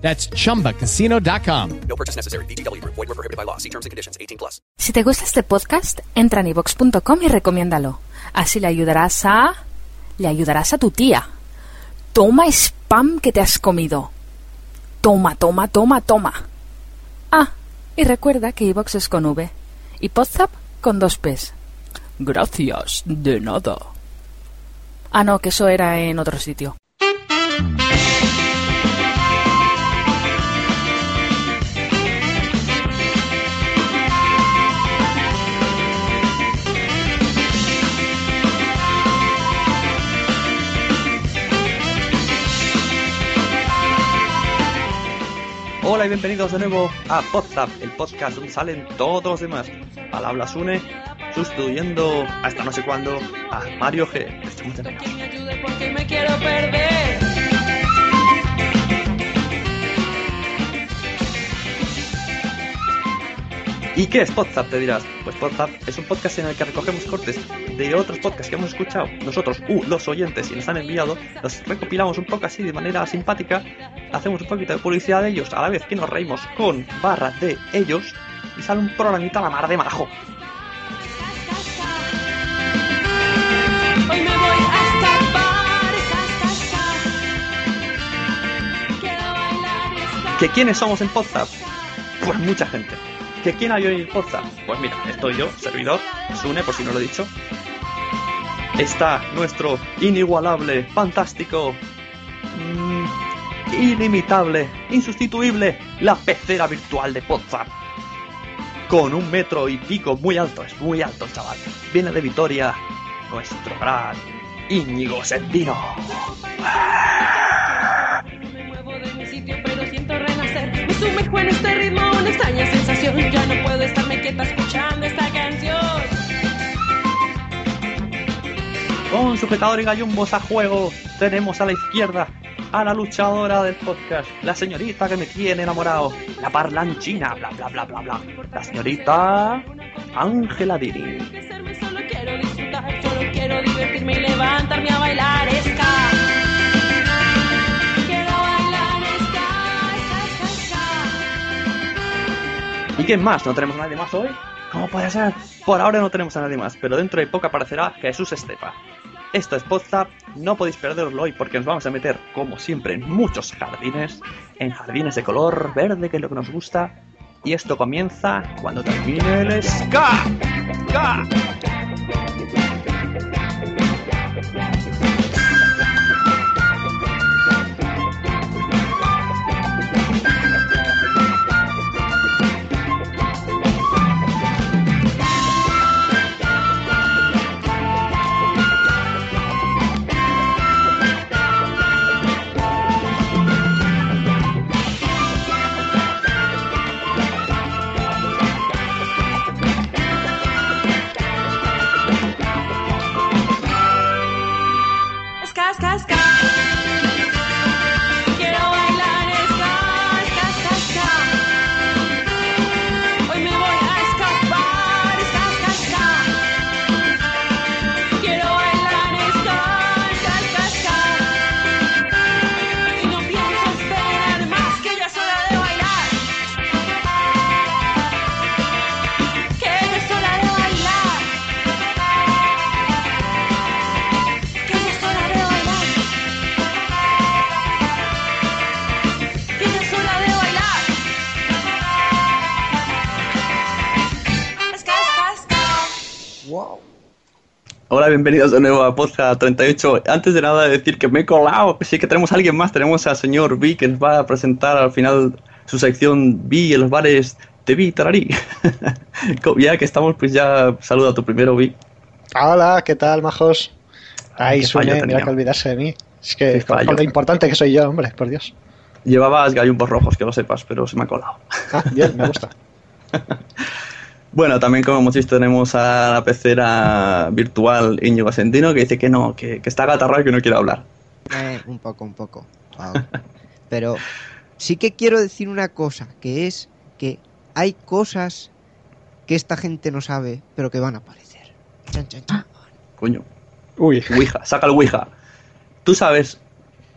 That's chumbacasino.com. No purchase necessary. VGW Group. Void were prohibited by law. See terms and conditions. 18 plus. Si te gusta este podcast, entra en ivox.com y recomiéndalo. Así le ayudarás a... le ayudarás a tu tía. Toma spam que te has comido. Toma, toma, toma, toma. Ah, y recuerda que iVox es con V y Podzap con dos P's. Gracias, de nada. Ah, no, que eso era en otro sitio. Hola y bienvenidos de nuevo a Podzap, el podcast donde salen todos los demás. Al habla Sune, sustituyendo hasta no sé cuándo a Mario G. Porque me quiero perder. ¿Y qué es Podzap? Te dirás. Pues Podzap es un podcast en el que recogemos cortes de otros podcasts que hemos escuchado nosotros, uh, los oyentes, y nos han enviado, los recopilamos un poco así de manera simpática, hacemos un poquito de publicidad de ellos, a la vez que nos reímos con barras de ellos, y sale un programita a la mar de. Hoy me voy estar. ¿Que quiénes somos en Podzap? Pues mucha gente. ¿Que quién hay hoy en Podzap? Pues mira, estoy yo, servidor, Sune, por si no lo he dicho. Está nuestro inigualable, fantástico, mm, inimitable, insustituible, la pecera virtual de Podzap. Con un metro y pico muy alto, es muy alto chaval. Viene de Vitoria, nuestro gran Íñigo Sendino. No renacer. Me sumerjo en este ritmo, una extraña sensación. Ya no puedo estarme quieta escuchando esta canción. Con sujetador y gallumbos a juego, tenemos a la izquierda a la luchadora del podcast, la señorita que me tiene enamorado, la parlanchina, bla bla bla bla bla, la señorita Ángela Dini. Solo quiero disfrutar, solo quiero divertirme y levantarme a bailar. ¿Y quién más? ¿No tenemos a nadie más hoy? ¿Cómo puede ser? Por ahora no tenemos a nadie más, pero dentro de poco aparecerá Jesús Estepa. Esto es Podzap, no podéis perderlo hoy porque nos vamos a meter, como siempre, en muchos jardines, en jardines de color verde, que es lo que nos gusta, y esto comienza cuando termine el. Ska. Ska, ska. Hola, bienvenidos de nuevo a Poza 38. Antes de nada decir que me he colado, sí que tenemos a alguien más, tenemos al señor Vi que nos va a presentar al final su sección Vi en los bares de Vi Tararí. ya que estamos, pues ya saluda a tu primero Vi. Hola, ¿qué tal, majos? Ay, suene, tenía. mira que olvidarse de mí. Es que con lo importante que soy yo, hombre, por Dios. Llevabas gallumbos rojos, que lo sepas, pero se me ha colado. Ah, bien, me gusta. Bueno, también como hemos visto tenemos a la pecera virtual Íñigo Sentino que dice que no, que, que está gatarrado y que no quiere hablar. Eh, un poco, un poco. Wow. Pero sí que quiero decir una cosa, que es que hay cosas que esta gente no sabe, pero que van a aparecer. Chan, chan, chan. Coño. Uy, Ouija, saca el Ouija. Tú sabes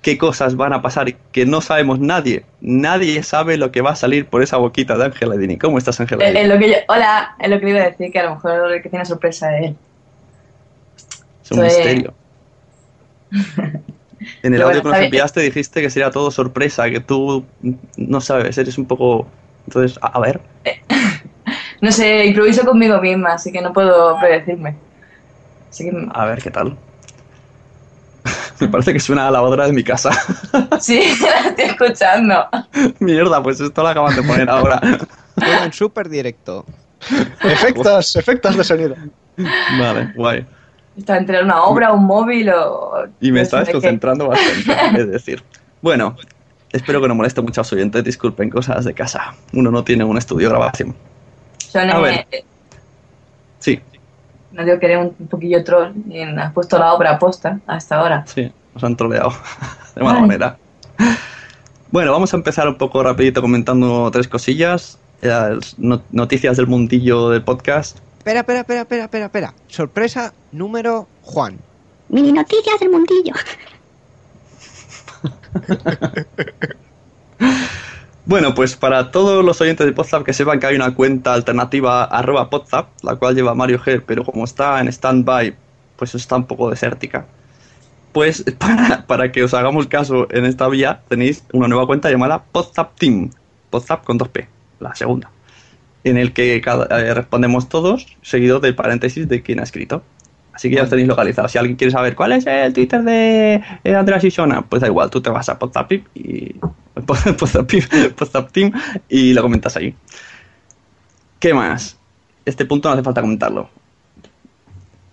qué cosas van a pasar que no sabemos nadie. Nadie sabe lo que va a salir por esa boquita de Ángela Dini. ¿Cómo estás, Ángela Eh, Dini? eh, lo que yo- hola, es lo que iba a decir, que a lo mejor que tiene sorpresa es él. Es un misterio. En el audio bueno, que nos enviaste dijiste que sería todo sorpresa, que tú no sabes, eres un poco... Entonces, a, a ver, No sé, improviso conmigo misma, así que no puedo predecirme. Así que, a ver qué tal. Me parece que suena a la lavadora de mi casa. sí, la estoy escuchando. Mierda, pues esto lo acaban de poner ahora. En súper directo. efectos, efectos de sonido. Vale, guay. Está entre una obra, un móvil o... Y me qué. desconcentrando bastante, es decir. Bueno, espero que no moleste mucho a los oyentes, disculpen cosas de casa. Uno no tiene un estudio de grabación. Son, A eh, ver. eh, no digo que eres un, un poquillo troll y has puesto la obra posta hasta ahora. sí, nos han troleado de mala Ay. manera. Bueno, vamos a empezar un poco rapidito comentando tres cosillas. Las no- noticias del mundillo del podcast. Espera, espera, espera, espera, espera, espera. Sorpresa número Juan. Mini noticias del mundillo. Bueno, pues para todos los oyentes de Podzap que sepan que hay una cuenta alternativa arroba Podzap, la cual lleva Mario G, pero como está en stand-by, pues está un poco desértica. Pues para, para que os hagamos caso en esta vía, tenéis una nueva cuenta llamada Podzap Team. Podzap con 2P, la segunda. En el que cada- eh, respondemos todos, seguido del paréntesis de quién ha escrito. Así que ya os tenéis localizado. Si alguien quiere saber cuál es el Twitter de eh, Andreas Isona, pues da igual, tú te vas a Podzap y y lo comentas ahí. ¿Qué más? Este punto no hace falta comentarlo.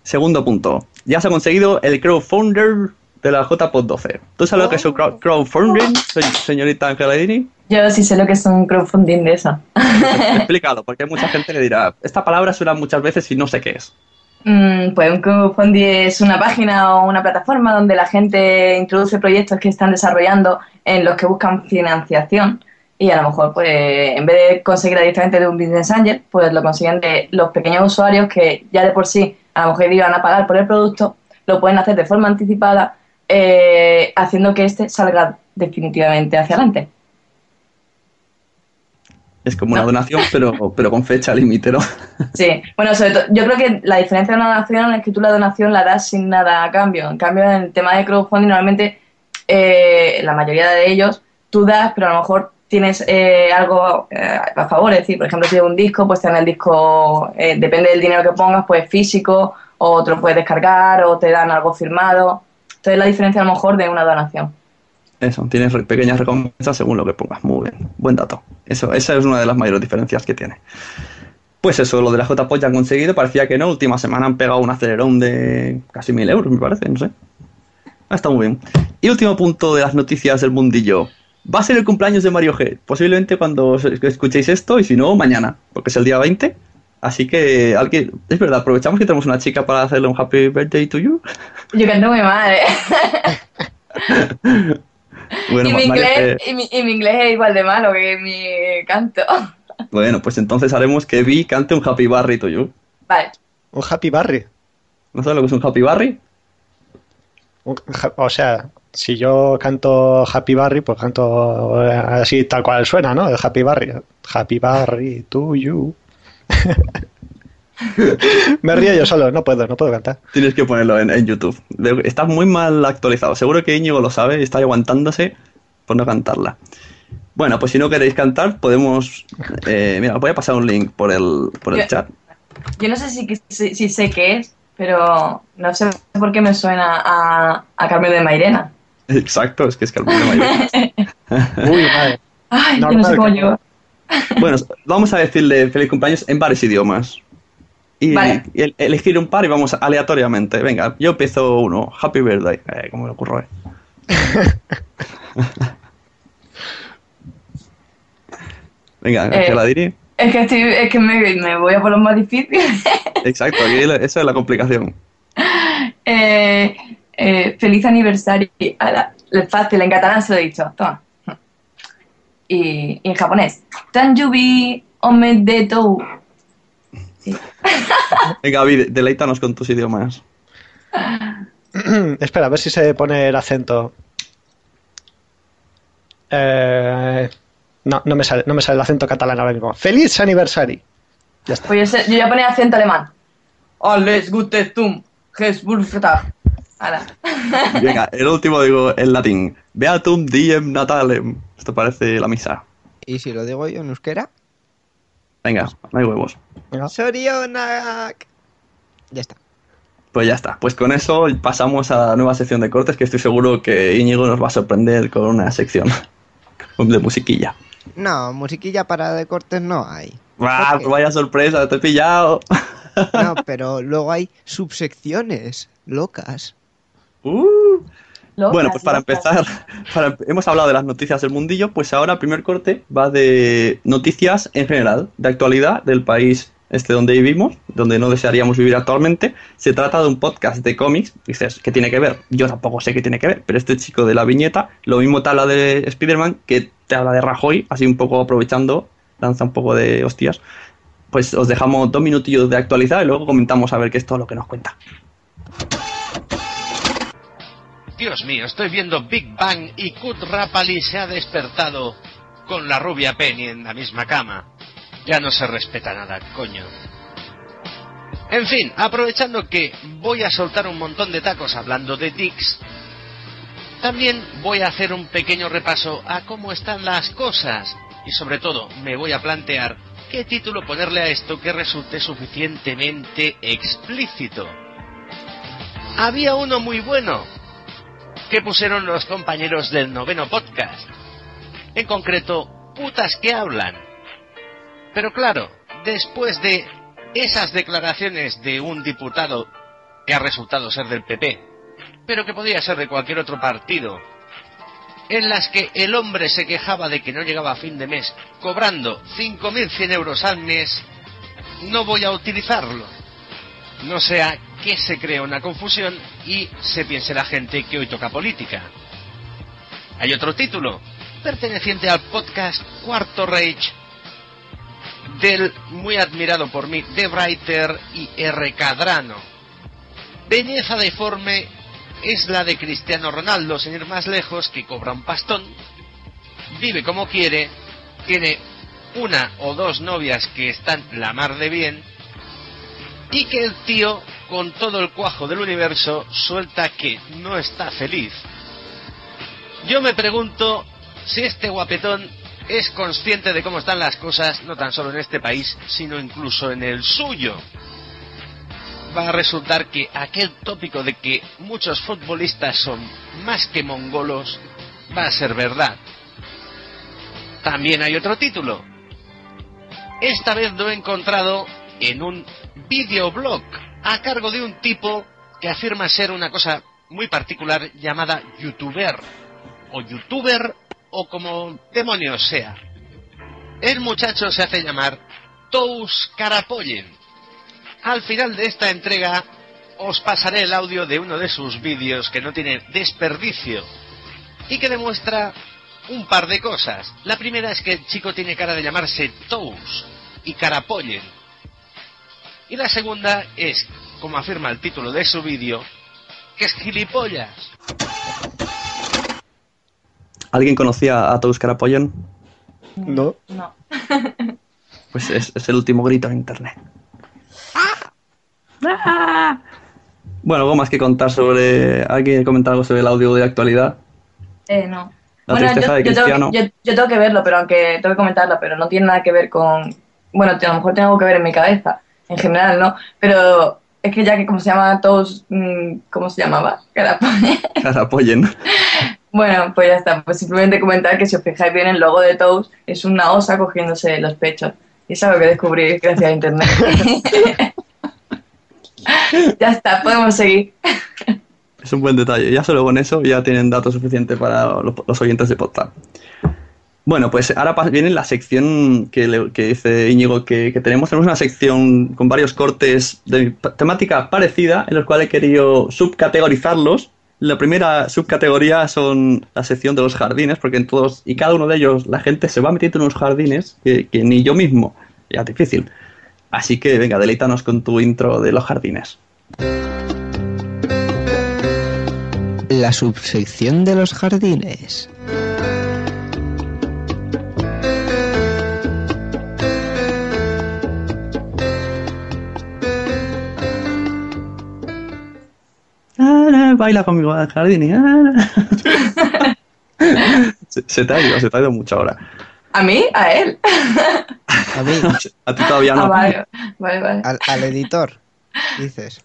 Segundo punto. Ya se ha conseguido el crowdfunder de la JPod 12. ¿Tú sabes lo que es un crowd- crowdfunding, se- señorita Angeladini? Yo sí sé lo que es un crowdfunding de eso. Explícalo, porque hay mucha gente que dirá, esta palabra suena muchas veces y no sé qué es. Mm, pues un crowdfunding es una página o una plataforma donde la gente introduce proyectos que están desarrollando en los que buscan financiación y a lo mejor pues en vez de conseguir directamente de un business angel, pues lo consiguen de los pequeños usuarios que ya de por sí a lo mejor iban a pagar por el producto, lo pueden hacer de forma anticipada eh, haciendo que este salga definitivamente hacia adelante. Es como una donación, pero, pero con fecha límite, ¿no? Sí, bueno, sobre todo, yo creo que la diferencia de una donación es que tú la donación la das sin nada a cambio. En cambio, en el tema de crowdfunding, normalmente eh, la mayoría de ellos tú das, pero a lo mejor tienes eh, algo eh, a favor. Es decir, por ejemplo, si es un disco, pues te dan el disco, eh, depende del dinero que pongas, pues físico, o te lo puedes descargar, o te dan algo firmado. Entonces, la diferencia a lo mejor de una donación. Eso, tienes re- pequeñas recompensas según lo que pongas. Muy bien, buen dato. Eso, esa es una de las mayores diferencias que tiene. Pues eso, lo de la JPOD ya han conseguido, parecía que no. Última semana han pegado un acelerón de casi mil euros, me parece, no sé. Ha estado muy bien. Y último punto de las noticias del mundillo. Va a ser el cumpleaños de Mario G. Posiblemente cuando escuchéis esto, y si no, mañana, porque es el día 20. Así que, alguien, es verdad, aprovechamos que tenemos una chica para hacerle un happy birthday to you. Yo canto muy mal, ¿eh? Bueno, y, mi inglés, G- y, mi, y mi inglés es igual de malo que mi canto. Bueno, pues entonces haremos que Vi cante un Happy Barry to you. Vale. Un Happy Barry. ¿No sabes lo que es un Happy Barry? Un O sea, si yo canto Happy Barry, pues canto eh, así tal cual suena, ¿no? El Happy Barry. Happy Barry to you. Me río yo solo, no puedo, no puedo cantar. Tienes que ponerlo en, en YouTube. Está muy mal actualizado. Seguro que Íñigo lo sabe y está aguantándose por no cantarla. Bueno, pues si no queréis cantar, podemos... eh, mira, os voy a pasar un link por el, por el Yo- chat. Yo no sé si, si, si sé qué es, pero no sé por qué me suena a, a Carmen de Mairena. Exacto, es que es Carmen de Mairena. Uy, madre. Ay, yo no sé cómo llevo. Bueno, vamos a decirle feliz cumpleaños en varios idiomas. Y, Vale. y el- elegir un par y vamos aleatoriamente. Venga, yo empiezo uno. Happy birthday. Eh, ¿Cómo me ocurre? Venga, Eh, Ángela Diri. Es que, estoy, es que me, me voy a por los más difíciles. Exacto, aquí la- esa es la complicación. Eh, eh, feliz aniversario. Fácil, en catalán se lo he dicho. Toma. Y, y en japonés. Tanjubi omedetou. Venga, Gaby, deleítanos con tus idiomas. Espera, a ver si se pone el acento. Eh, no, no me, sale, no me sale el acento catalán ahora mismo. ¡Feliz aniversario! Ya está. Pues yo, sé- yo ya ponía acento alemán. Alles Gute zum. Venga, el último digo en latín. Beatum diem natalem. Esto parece la misa. Y si lo digo yo en euskera, Venga, no hay huevos. Sorionak. Ya está. Pues ya está. Pues con eso pasamos a la nueva sección de cortes que estoy seguro que Íñigo nos va a sorprender con una sección de musiquilla. No, musiquilla para de cortes no hay. ¡Ah, ¿Por qué? vaya sorpresa! ¡Te he pillado! No, pero luego hay subsecciones locas. Uh. Locas, Bueno, pues para locas. empezar, para- hemos hablado de las noticias del mundillo, pues ahora el primer corte va de noticias en general, de actualidad del país este donde vivimos, donde no desearíamos vivir actualmente. Se trata de un podcast de cómics. Dices, ¿qué tiene que ver? Yo tampoco sé qué tiene que ver, pero este chico de la viñeta, lo mismo te habla de Spider-Man que te habla de Rajoy, así un poco aprovechando, lanza un poco de hostias. Pues os dejamos dos minutillos de actualidad y luego comentamos a ver qué es todo lo que nos cuenta. Dios mío, estoy viendo Big Bang y Kurt Rapali se ha despertado con la rubia Penny en la misma cama. Ya no se respeta nada, coño. En fin, aprovechando que voy a soltar un montón de tacos hablando de Dix, también voy a hacer un pequeño repaso a cómo están las cosas y sobre todo me voy a plantear qué título ponerle a esto que resulte suficientemente explícito. Había uno muy bueno, que pusieron los compañeros del noveno podcast. En concreto, putas que hablan. Pero claro, después de esas declaraciones de un diputado que ha resultado ser del PP, pero que podía ser de cualquier otro partido, en las que el hombre se quejaba de que no llegaba a fin de mes cobrando 5.100 euros al mes, no voy a utilizarlo. No sea que se cree una confusión y se piense la gente que hoy toca política. Hay otro título, perteneciente al podcast Cuarto Rage, del muy admirado por mí The Writer y R. Cadrano. Belleza deforme es la de Cristiano Ronaldo, sin ir más lejos, que cobra un pastón, vive como quiere, tiene una o dos novias que están la mar de bien, y que el tío, con todo el cuajo del universo, suelta que no está feliz. Yo me pregunto si este guapetón es consciente de cómo están las cosas, no tan solo en este país, sino incluso en el suyo. Va a resultar que aquel tópico de que muchos futbolistas son más que mongolos va a ser verdad. También hay otro título. Esta vez lo he encontrado en un videoblog a cargo de un tipo que afirma ser una cosa muy particular llamada youtuber o youtuber o como demonios sea. El muchacho se hace llamar Tous Carapoyen. Al final de esta entrega os pasaré el audio de uno de sus vídeos que no tiene desperdicio y que demuestra un par de cosas. La primera es que el chico tiene cara de llamarse Tous y Carapoyen. Y la segunda es, como afirma el título de su vídeo, que es gilipollas. ¿Alguien conocía a Tous Carapoyen? No. No. Pues es, es el último grito en internet. Bueno, algo más que contar sobre. ¿Alguien comentar algo sobre el audio de actualidad? Eh, no. La Bueno, yo, tristeza de yo tengo Cristiano. que, yo, yo tengo que verlo, pero aunque tengo que comentarlo, pero no tiene nada que ver con... Bueno, a lo mejor tengo que ver en mi cabeza, en general, ¿no? Pero es que ya que como se llama todos... mm, ¿Cómo se llamaba? Carapoye. Carapoyen. Bueno, pues ya está. Pues simplemente comentar que si os fijáis bien el logo de Toast es una osa cogiéndose los pechos. Y es algo que descubrí gracias a internet. ya está, podemos seguir. Es un buen detalle. Ya solo con eso ya tienen datos suficientes para los, los oyentes de podcast. Bueno, pues ahora viene la sección que, le- que dice Íñigo que, que tenemos. Tenemos una sección con varios cortes de temática parecida, en los cuales he querido subcategorizarlos. La primera subcategoría son la sección de los jardines, porque en todos y cada uno de ellos la gente se va metiendo en unos jardines que, ni yo mismo. Ya difícil. Así que venga, deleítanos con tu intro de los jardines. La subsección de los jardines. Ah, baila conmigo al jardín. y, ah. se, se te ha ido, se te ha ido mucho ahora. ¿A mí? ¿A él? A mí, A ti todavía no. Ah, vale, vale, vale. al, al editor, dices.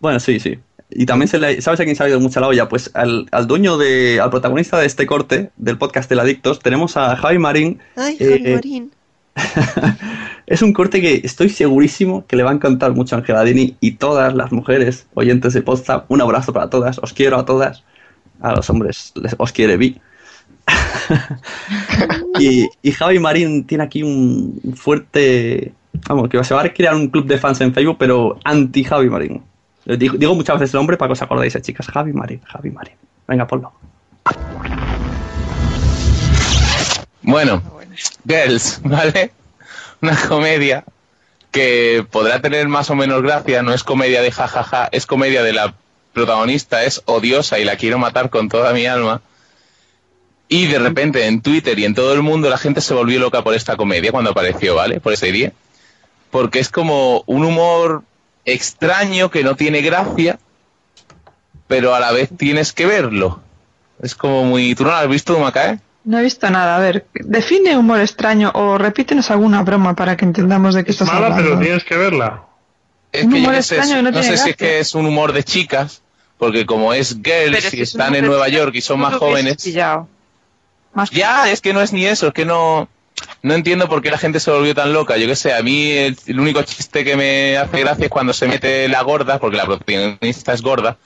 Bueno, sí, sí. Y también se le, ¿sabes a quién se ha ido mucha la olla? Pues al, al dueño de, al protagonista de este corte del podcast del Adictos, tenemos a Javi Marín. Ay, Eh, Javi eh. Marín. Es un corte que estoy segurísimo que le va a encantar mucho a Angela Dini y todas las mujeres oyentes de podcast. Un abrazo para todas, os quiero a todas. A los hombres les- os quiere Vi. y, y Javi Marín tiene aquí un fuerte. Vamos, que se va a crear un club de fans en Facebook, pero anti Javi Marín. Digo, digo muchas veces el nombre para que os acordéis, eh, chicas. Javi Marín, Javi Marín. Venga, ponlo. Bueno, Girls, ¿vale? Una comedia que podrá tener más o menos gracia, no es comedia de jajaja, es comedia de la protagonista, es odiosa y la quiero matar con toda mi alma. Y de repente en Twitter y en todo el mundo la gente se volvió loca por esta comedia cuando apareció, ¿vale? Por esa serie. Porque es como un humor extraño que no tiene gracia, pero a la vez tienes que verlo. Es como muy... ¿Tú no lo has visto, Macae? No he visto nada. A ver, define humor extraño o repítenos alguna broma para que entendamos de qué estás Mala, hablando. pero tienes que verla. Es Un que yo humor sé, extraño que no no tiene sé si es que es un humor de chicas, porque como es Pero girls si y es están en Nueva York y son más jóvenes. Más Ya, es que no es ni eso, es que no. No entiendo por qué la gente se volvió tan loca. Yo qué sé, a mí el, el único chiste que me hace gracia es cuando se mete la gorda, porque la protagonista es gorda.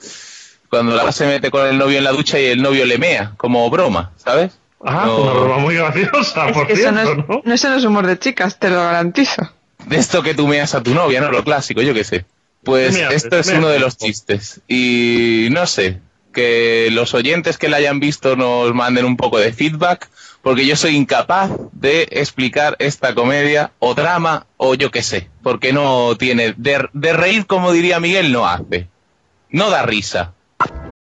Cuando la se mete con el novio en la ducha y el novio le mea, como broma, ¿sabes? Ah, No. una broma muy graciosa, Es por eso cierto, no, es, ¿no? no, eso no es humor de chicas, te lo garantizo. De esto que tú meas a tu novia, ¿no? Lo clásico, yo qué sé. Pues esto es uno de los chistes. Y no sé, que los oyentes que la hayan visto nos manden un poco de feedback, porque yo soy incapaz de explicar esta comedia o drama o yo qué sé, porque no tiene, de, de reír como diría Miguel, no hace. No da risa.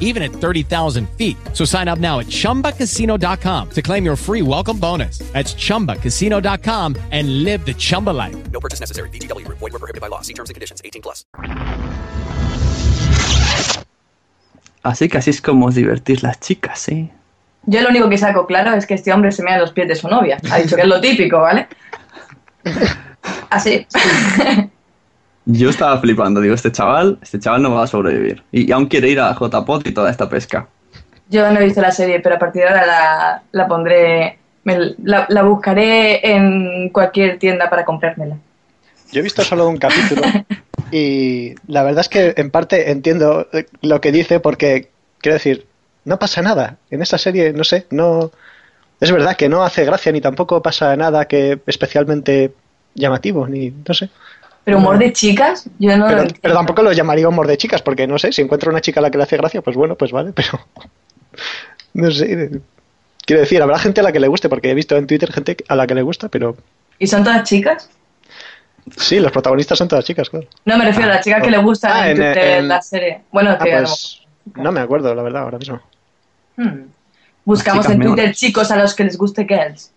even at 30,000 feet. So sign up now at chumbacasino.com to claim your free welcome bonus. That's chumbacasino.com and live the Chumba life. No purchase necessary. VGW Group. Void were prohibited by law. See terms and conditions. 18 plus. Así que así es como os divertís las chicas, ¿eh? Yo lo único que saco claro es que este hombre se mea en los pies de su novia. Ha dicho que es lo típico, ¿vale? Así. Yo estaba flipando, digo, este chaval, este chaval no va a sobrevivir. Y, y aún quiere ir a JPOT y toda esta pesca. Yo no he visto la serie, pero a partir de ahora la, la pondré, me- la, la buscaré en cualquier tienda para comprármela. Yo he visto solo un capítulo y la verdad es que en parte entiendo eh, lo que dice porque, quiero decir, no pasa nada. En esa serie, no sé, no... Es verdad que no hace gracia ni tampoco pasa nada que especialmente llamativo, ni no sé. Pero humor de chicas, yo no lo Pero, entiendo. pero tampoco lo llamaría humor de chicas, porque no sé, si encuentro una chica a la que le hace gracia, pues bueno, pues vale, pero no sé. Quiero decir, habrá gente a la que le guste, porque he visto en Twitter gente a la que le gusta, pero ¿Y son todas chicas? sí, los protagonistas son todas chicas, claro. No me refiero a las chicas que le gustan Ah, en, en- Twitter en- la serie. Bueno, Ah, que lo pues, No me acuerdo, la verdad, ahora mismo. Hmm. Buscamos chicas en. Twitter chicos a los que les guste Girls.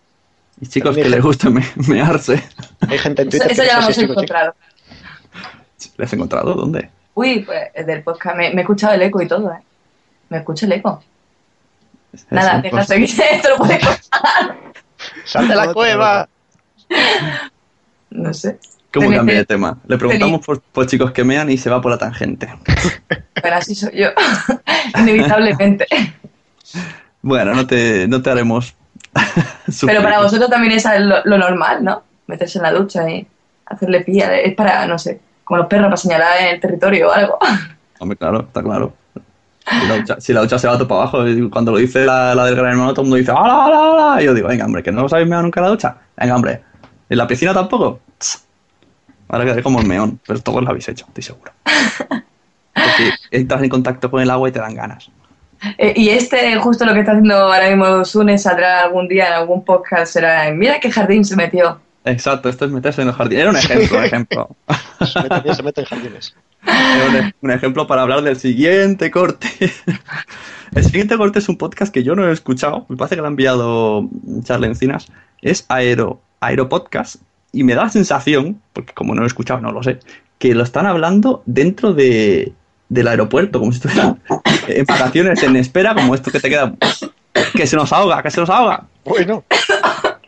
Y chicos que les gusta me- mearse. Hay gente en Eso, Twitter eso que ya lo hemos chico. encontrado. ¿Le has encontrado? ¿Dónde? Uy, pues eh, del podcast me, me he escuchado el eco y todo, ¿eh? Me escucho el eco. Nada, pues, seguir, esto lo puede contar. ¡Sal de la cueva! No sé. ¿Cómo cambia que- de tema? Le preguntamos por, por chicos que mean y se va por la tangente. Pero así soy yo. Inevitablemente. Bueno, no te, no te haremos. Pero para vosotros también es lo, lo normal, ¿no? Meterse en la ducha y hacerle pilla. Es para, no sé, como los perros para señalar en el territorio o algo. Hombre, claro, está claro. Si la ducha, si la ducha se va todo para abajo, y cuando lo dice la, la del gran hermano, todo el mundo dice ¡Hala, hala, hala! Y yo digo, venga, hombre, que no os habéis meado nunca en la ducha. Venga, hombre. ¿En la piscina tampoco? Ahora quedaré como el meón, pero todos lo habéis hecho, estoy seguro. Porque entras en contacto con el agua y te dan ganas. Eh, y este, justo lo que está haciendo ahora mismo Sune, saldrá algún día en algún podcast. Será, mira qué jardín se metió. Exacto, esto es meterse en el jardín. Era un ejemplo, un ejemplo. Se mete, se mete en jardines. Era un, un ejemplo para hablar del siguiente corte. El siguiente corte es un podcast que yo no he escuchado. Me parece que lo ha enviado Charlie Encinas. Es Aero, Aero Podcast. Y me da la sensación, porque como no lo he escuchado, no lo sé, que lo están hablando dentro de, del aeropuerto, como si estuvieran en vacaciones, en espera, como esto que te queda. Que se nos ahoga, que se nos ahoga. Bueno.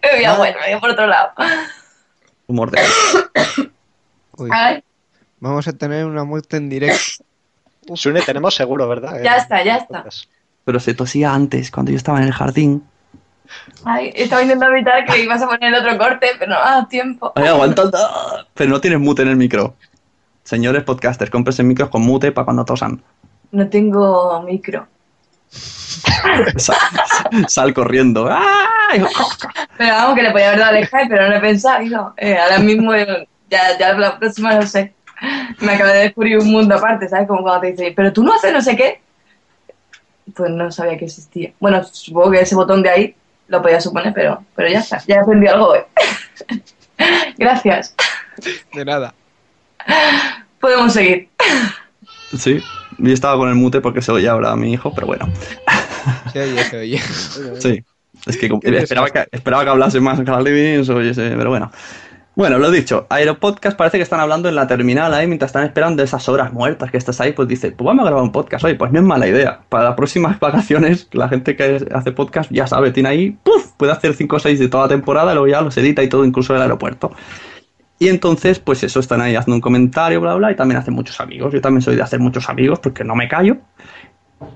Me voy a, bueno, me voy a por otro lado. Humor de. Uy, Ay, vamos a tener una muerte en directo. Sune tenemos seguro, ¿verdad? ya está, ya está. Pero se tosía antes, cuando yo estaba en el jardín. Ay, estaba intentando evitar que ibas a poner el otro corte, pero no dado tiempo. Ay, aguantando. Pero no tienes mute en el micro. Señores podcasters, cómprense micros con mute para cuando tosan. No tengo micro. Sal, sal corriendo. ¡Ay! Pero vamos, que le podía haber dado al Skype, pero no he pensado. hijo. Eh, ahora mismo, eh, ya, ya la próxima no sé. Me acabo de descubrir un mundo aparte, ¿sabes? Como cuando te dicen, pero tú no haces no sé qué. Pues no sabía que existía. Bueno, supongo que ese botón de ahí lo podía suponer, pero, pero ya está. Ya he aprendido algo hoy. Gracias. De nada. Podemos seguir. Sí, yo estaba con el mute porque se oye ahora a mi hijo, pero bueno. Se oye, se oye. Sí, es que esperaba que, esperaba que hablase más oyese, pero bueno. Bueno, lo dicho, Aeropodcast parece que están hablando en la terminal ahí mientras están esperando esas horas muertas que estás ahí, pues dice, pues vamos a grabar un podcast hoy, pues no es mala idea. Para las próximas vacaciones, la gente que hace podcast ya sabe, tiene ahí, ¡puf! puede hacer 5 o 6 de toda la temporada, luego ya los edita y todo, incluso en el aeropuerto. Y entonces, pues eso, están ahí haciendo un comentario, bla, bla, y también hacen muchos amigos. Yo también soy de hacer muchos amigos porque no me callo.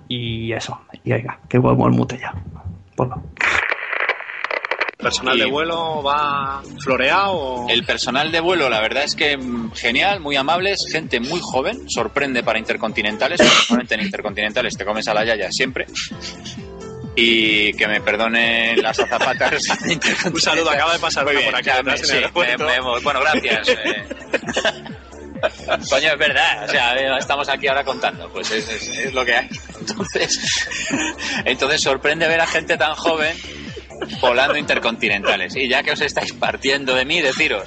Y eso, y oiga, que vuelvo el mute ya. Ponlo. ¿Personal de vuelo va floreado? El personal de vuelo, la verdad es que mm, genial, muy amables, gente muy joven, sorprende para intercontinentales, normalmente en intercontinentales te comes a la yaya siempre. Y que me perdonen las azafatas. Un saludo, acaba de pasar por aquí detrás en el aeropuerto. bueno, gracias. eh. Coño, es verdad, o sea, eh, estamos aquí ahora contando, pues es, es- es lo que hay. Entonces, entonces sorprende ver a gente tan joven volando intercontinentales. Y ya que os estáis partiendo de mí, deciros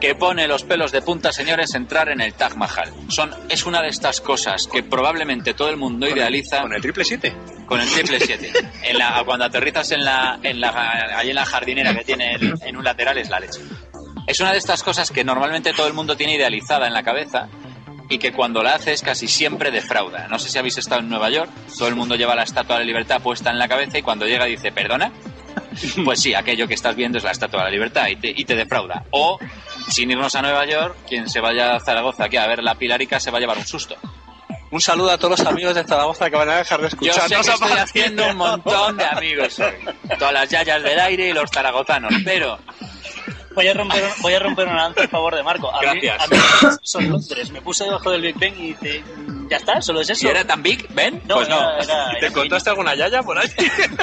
que pone los pelos de punta, señores, entrar en el Taj Mahal. Son, es una de estas cosas que probablemente todo el mundo idealiza. ¿Con el triple 7? Con el triple 7. En la, cuando aterrizas en la, en la, allí en la jardinera que tiene el- en un lateral es la leche. Es una de estas cosas que normalmente todo el mundo tiene idealizada en la cabeza y que cuando la haces casi siempre defrauda. No sé si habéis estado en Nueva York, todo el mundo lleva la Estatua de la Libertad puesta en la cabeza y cuando llega dice, ¿perdona? Pues sí, aquello que estás viendo es la Estatua de la Libertad y te, y te defrauda. O, sin irnos a Nueva York, quien se vaya a Zaragoza aquí a ver la Pilarica se va a llevar un susto. Un saludo a todos los amigos de Zaragoza que van a dejar de Yo sé que estoy haciendo un montón de amigos hoy. Todas las yayas del aire y los zaragozanos, pero... Voy a romper, voy a romper una lanza a favor de Marco. A mí- Gracias. a mí son Londres. Me puse debajo del Big Ben y te, ya está, solo es eso. ¿Y era tan big, Ben? No, pues no. era- era- era ¿Te contaste alguna yaya por ahí?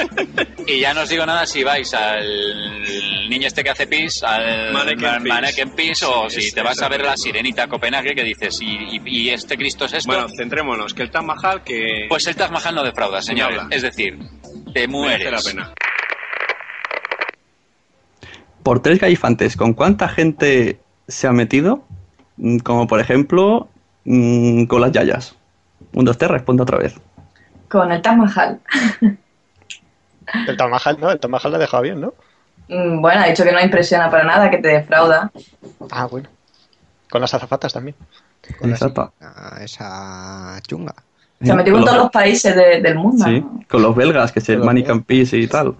y ya no os digo nada si vais al niño este que hace pis, al Mannequin Pis. O Sí, si sí, te vas a ver es. la sirenita a Copenhague que dices, ¿y, y- y este Cristo es esto? Bueno, centrémonos, que el Taj Mahal que... Pues el Taj Mahal no defrauda, habla. Es decir, te mueres. Merece la pena. Por tres gaifantes, ¿con cuánta gente se ha metido? Mm, Como por ejemplo, mm, con las yayas. Un, dos, tres, responde otra vez. Con el Taj Mahal. El Taj Mahal, ¿no? El Taj Mahal la ha dejado bien, ¿no? Mm, Bueno, ha dicho que no impresiona para nada, que te defrauda. Ah, bueno. Con las azafatas también. Exacto. Ah, esa chunga. Se metió con todos los países de- del mundo. Sí, con los belgas, que es el Mannequin Peace y tal.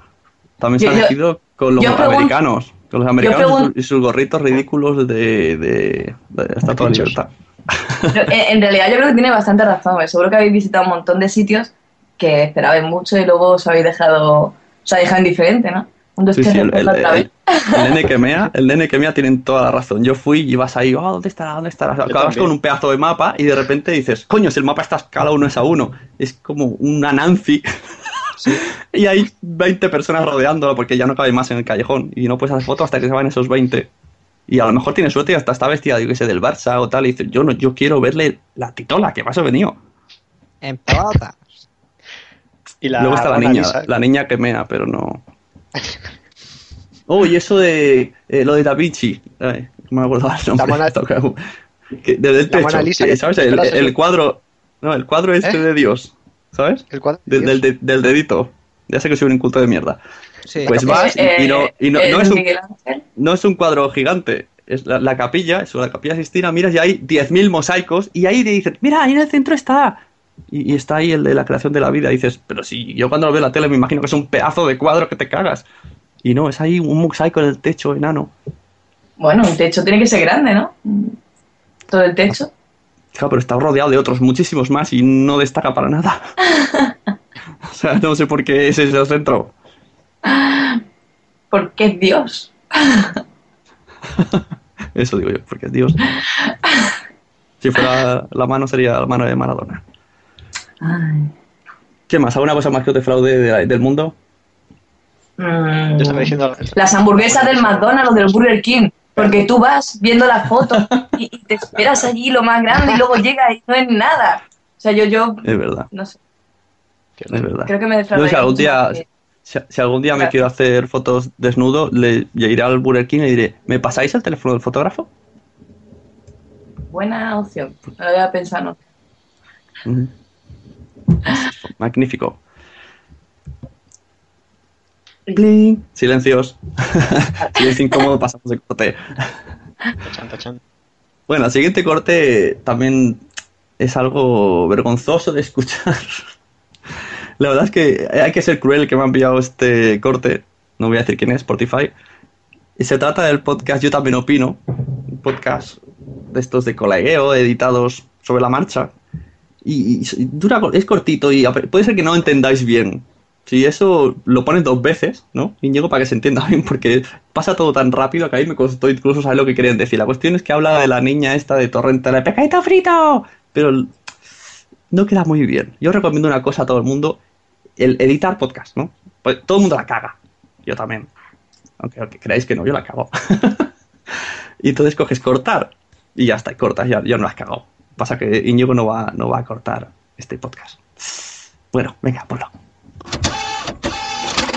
También se Yo- ha yo- metido con los americanos. Con los americanos y sus- y sus gorritos ridículos de, de, de Estatua de Libertad. Pero, en, realidad yo creo que tiene bastante razón. porque Seguro que habéis visitado un montón de sitios que esperabais mucho y luego os habéis dejado, os habéis dejado indiferente, ¿no? Un Sí, sí, el, el- el- el nene que mea, el nene que mea tienen toda la razón. Yo fui y vas ahí, oh, ¿dónde estará? ¿Dónde estará? Acabas con un pedazo de mapa y de repente dices, coño, si el mapa está a escala uno es a uno. Es como una Nancy. Y hay 20 personas rodeándolo porque ya no cabe más en el callejón y no puedes hacer foto hasta que se van esos 20. Y a lo mejor tiene suerte y hasta está vestida, yo que sé, del Barça o tal. Y dices, yo no, yo quiero verle la titola, que paso venido. En pelota. Y la Luego está la niña, la niña que mea, pero no. Oh, y eso de eh, lo de Da Vinci. Ay, no me acuerdo el nombre. La Mona- Esto que- que- desde el La techo, Mona Lisa que, que ¿sabes? te El, esperas el eso. cuadro. No, el cuadro este ¿Eh? de Dios. ¿Sabes? El cuadro De- de del, Dios. de- del dedito. Ya sé que soy un inculto de mierda. Sí. Pues Eh, vas y, y no, y no, eh, no es un, no es un cuadro gigante. Es la, la capilla, es la capilla Sistina, miras y hay 10.000 mosaicos y ahí te dicen, mira, ahí en el centro está. Y, y está ahí el de la creación de la vida. Y dices, pero si yo cuando lo veo en la tele me imagino que es un pedazo de cuadro que te cagas. Y no, es ahí un mosaico en el techo enano. Bueno, un techo tiene que ser grande, ¿no? Todo el techo. Claro, pero está rodeado de otros muchísimos más y no destaca para nada. o sea, no sé por qué ese es el centro. Porque es Dios. Eso digo yo, porque es Dios. Si fuera la mano sería la mano de Maradona. Ay. ¿Qué más? ¿Alguna cosa más que os defraude de la- del mundo? Mm, Yo estaba diciendo. Las hamburguesas del McDonald's o del Burger King. Porque tú vas viendo las fotos y, y te esperas allí lo más grande y luego llegas y no es nada. O sea, yo, yo, Es verdad, no sé, es verdad. creo que me defraudaría si algún día, si, si algún día me quiero hacer fotos desnudo, le, le iré al Burger King y le diré, ¿me pasáis el teléfono del fotógrafo? Buena opción. Me lo voy a pensar, ¿no? Ujú. Magnífico. Pling. Silencios. Silencio incómodo, pasamos de corte. Tachan, tachan. Bueno, el siguiente corte también es algo vergonzoso de escuchar. La verdad es que hay que ser cruel que me ha enviado este corte. No voy a decir quién es, Spotify. Y se trata del podcast Yo también opino. Un podcast de estos de colegueo, editados sobre la marcha. Y, y dura, es cortito y puede ser que no entendáis bien. Si eso lo pones dos veces, ¿no? Llego para que se entienda bien, porque pasa todo tan rápido que a mí me costó incluso saber lo que querían decir. La cuestión es que habla de la niña esta de Torrente, de pecadito frito, pero no queda muy bien. Yo recomiendo una cosa a todo el mundo, el editar podcast, ¿no? Pues todo el mundo la caga, yo también. Aunque, aunque creáis que no, yo la cago. y entonces coges cortar y ya está, y cortas, ya, ya no la has cagado. Pasa que Íñigo no va, no va a cortar este podcast. Bueno, venga, ponlo.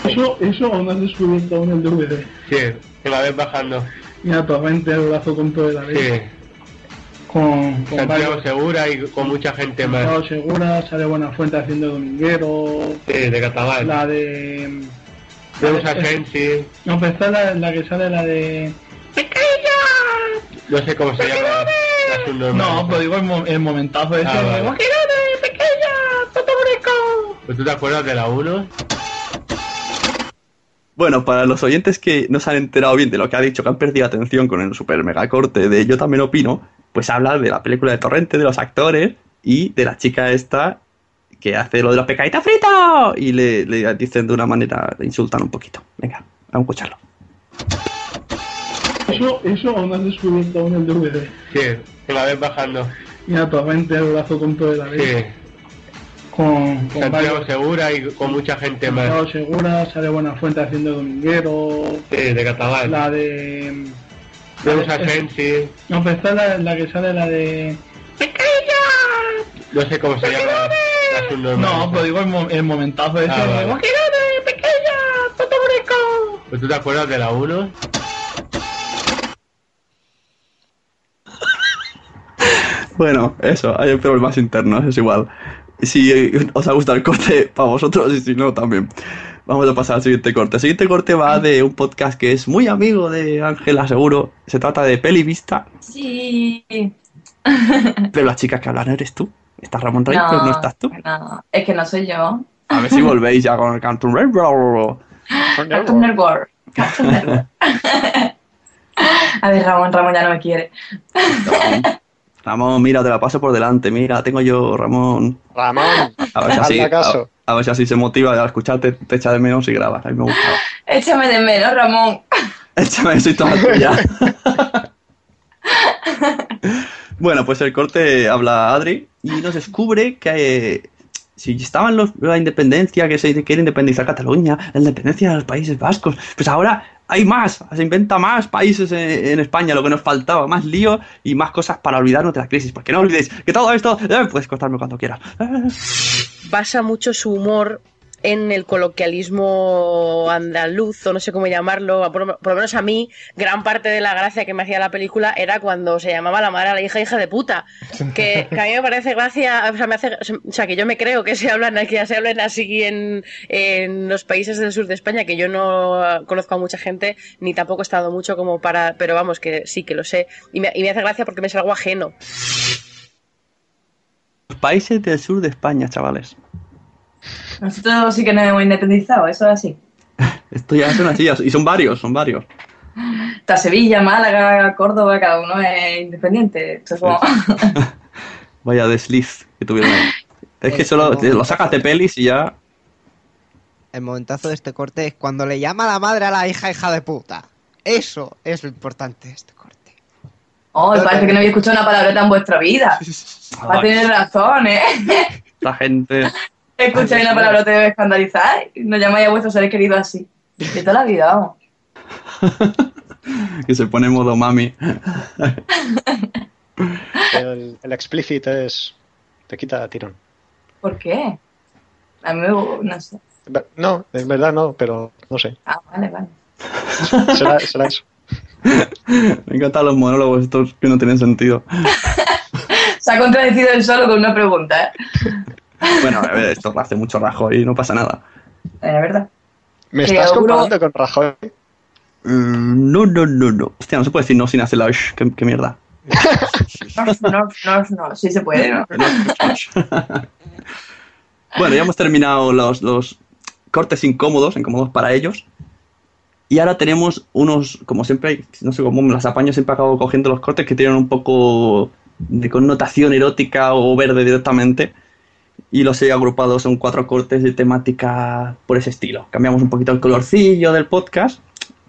Eso, eso aún no has descubierto aún el DVD. Sí, que la ves bajando. Mira, torrente el brazo con todo de la. Sí. Con, con Santiago varios- Segura y con mucha gente más. Santiago Segura, sale Buenafuente haciendo Dominguero. Sí, de catalán. La de. Usa Sensi. No, pero esta es la, la que sale la de. No sé cómo se llama. No, pero digo el, mo- el momentazo ese. Ah, vale. "Guajirone, pequeña! ¡Fotógrafo!". ¿Pues ¿Tú te acuerdas de la 1? Bueno, para los oyentes que no se han enterado bien de lo que ha dicho, que han perdido atención con el super mega corte de Yo también opino, pues habla de la película de Torrente, de los actores y de la chica esta que hace lo de los pecaditos fritos y le, le dicen de una manera, le insultan un poquito. Venga, vamos a escucharlo. Eso, eso aún no has descubierto aún el DVD. Sí, que la ves bajando. Mira, torrente el brazo con todo de la. Sí. Con, con Santiago varios- Segura y con mucha gente más. Santiago Segura, sale Buenafuente haciendo Dominguero. Sí, de catalán. La de. De de- Sensi. No, pero esta es la, la que sale la de. No sé cómo se llama. No, pero digo el, mo- el momentazo ese. Ah, de, vale. "Guajirone, pequeña! ¡Fotógrafo!". ¿Pues ¿Tú te acuerdas de la 1? Bueno, eso, hay problemas internos, es igual. Si os ha gustado el corte, para vosotros, y si no, también. Vamos a pasar al siguiente corte. El siguiente corte va de un podcast que es muy amigo de Ángela, seguro. Se trata de Peli Vista, Sí. pero las chicas que hablan eres tú. Está Ramón Rey, pero no estás tú. No, es que no soy yo. A ver si volvéis ya con el Cartoon Network. Cartoon Network. Cartoon Network. A ver, Ramón, Ramón ya no me quiere. Ramón, mira, te la paso por delante. Mira, tengo yo, Ramón. Ramón, A ver si así, caso. a, a ver si así se motiva a escucharte, te echa de menos y grabas. A mí me gusta. Échame de menos, Ramón. Échame, soy toda tuya. bueno, pues el corte habla Adri y nos descubre que eh, si estaban los, la independencia, que se quiere independizar Cataluña, la independencia de los Países Vascos, pues ahora hay más, se inventa más países en, España, lo que nos faltaba, más lío y más cosas para olvidarnos de la crisis. Porque no olvidéis que todo esto, eh, puedes cortarme cuando quieras. basa mucho su humor en el coloquialismo andaluz, o no sé cómo llamarlo, por, lo menos a mí, gran parte de la gracia que me hacía la película era cuando se llamaba la madre a la hija hija de puta, que, a mí me parece gracia, o sea, me hace, o que yo me creo que se hablan, que se hablen así en, en los países del sur de España, que yo no conozco a mucha gente, ni tampoco he estado mucho como para, pero vamos, que sí, que lo sé, y me, y me hace gracia porque me es algo ajeno. Los países del sur de España, chavales. Nosotros sí que nos hemos independizado, eso es así. Esto ya son así, y son varios, son varios. Está Sevilla, Málaga, Córdoba, cada uno es independiente. Esto es como- Vaya desliz que tuvieron ahí. Es que solo te lo sacas de pelis y ya. El momentazo de este corte es cuando le llama la madre a la hija hija de puta. Eso es lo importante de este corte. Oh, parece que no había escuchado una palabreta en vuestra vida. Va a tener razón, ¿eh? La gente. Escucháis una palabra te debe escandalizar. No llamáis a vuestros seres queridos así. De toda la vida, vamos. que se pone en modo mami. El, el explícito es. Te quita tirón. ¿Por qué? A mí me... no sé. No, en verdad no, pero no sé. Ah, vale, vale. Será, será eso. Me encantan los monólogos estos que no tienen sentido. Se ha contradecido él solo con una pregunta, ¿eh? Bueno, a ver, esto hace mucho rajo y no pasa nada. La verdad. ¿Me estás seguro- comparando con Rajoy? Mm, No, no, no, no. Hostia, no se puede decir no sin hacer la sh, qué, qué mierda. No, no, no, no. Sí se puede, ¿no? Bueno, ya hemos terminado los, los cortes incómodos, incómodos para ellos. Y ahora tenemos unos, como siempre, no sé cómo me las apaño, siempre acabo cogiendo los cortes que tienen un poco de connotación erótica o verde directamente. Y los he agrupado, son cuatro cortes de temática por ese estilo. Cambiamos un poquito el colorcillo del podcast.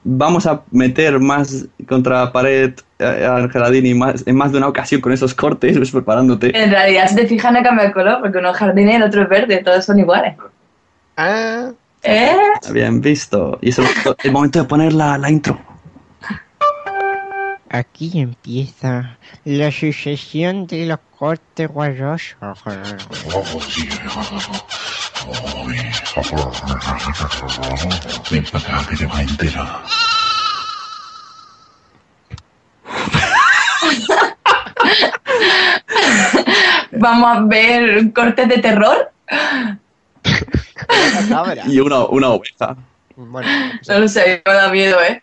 Vamos a meter más contra la pared eh, a Ángela Dini más, en más de una ocasión con esos cortes, ves preparándote. En realidad, si te fijas, no cambia el color, porque uno es jardín y el otro es verde, todos son iguales. Ah. ¿Eh? Bien visto. Y es el, el momento de poner la, la intro. Aquí empieza la sucesión de los cortes guarrosos. Ven para acá que te vas a enterar. Vamos a ver cortes de terror. Y una, una oveja. Bueno, No lo sé, me da miedo, ¿eh?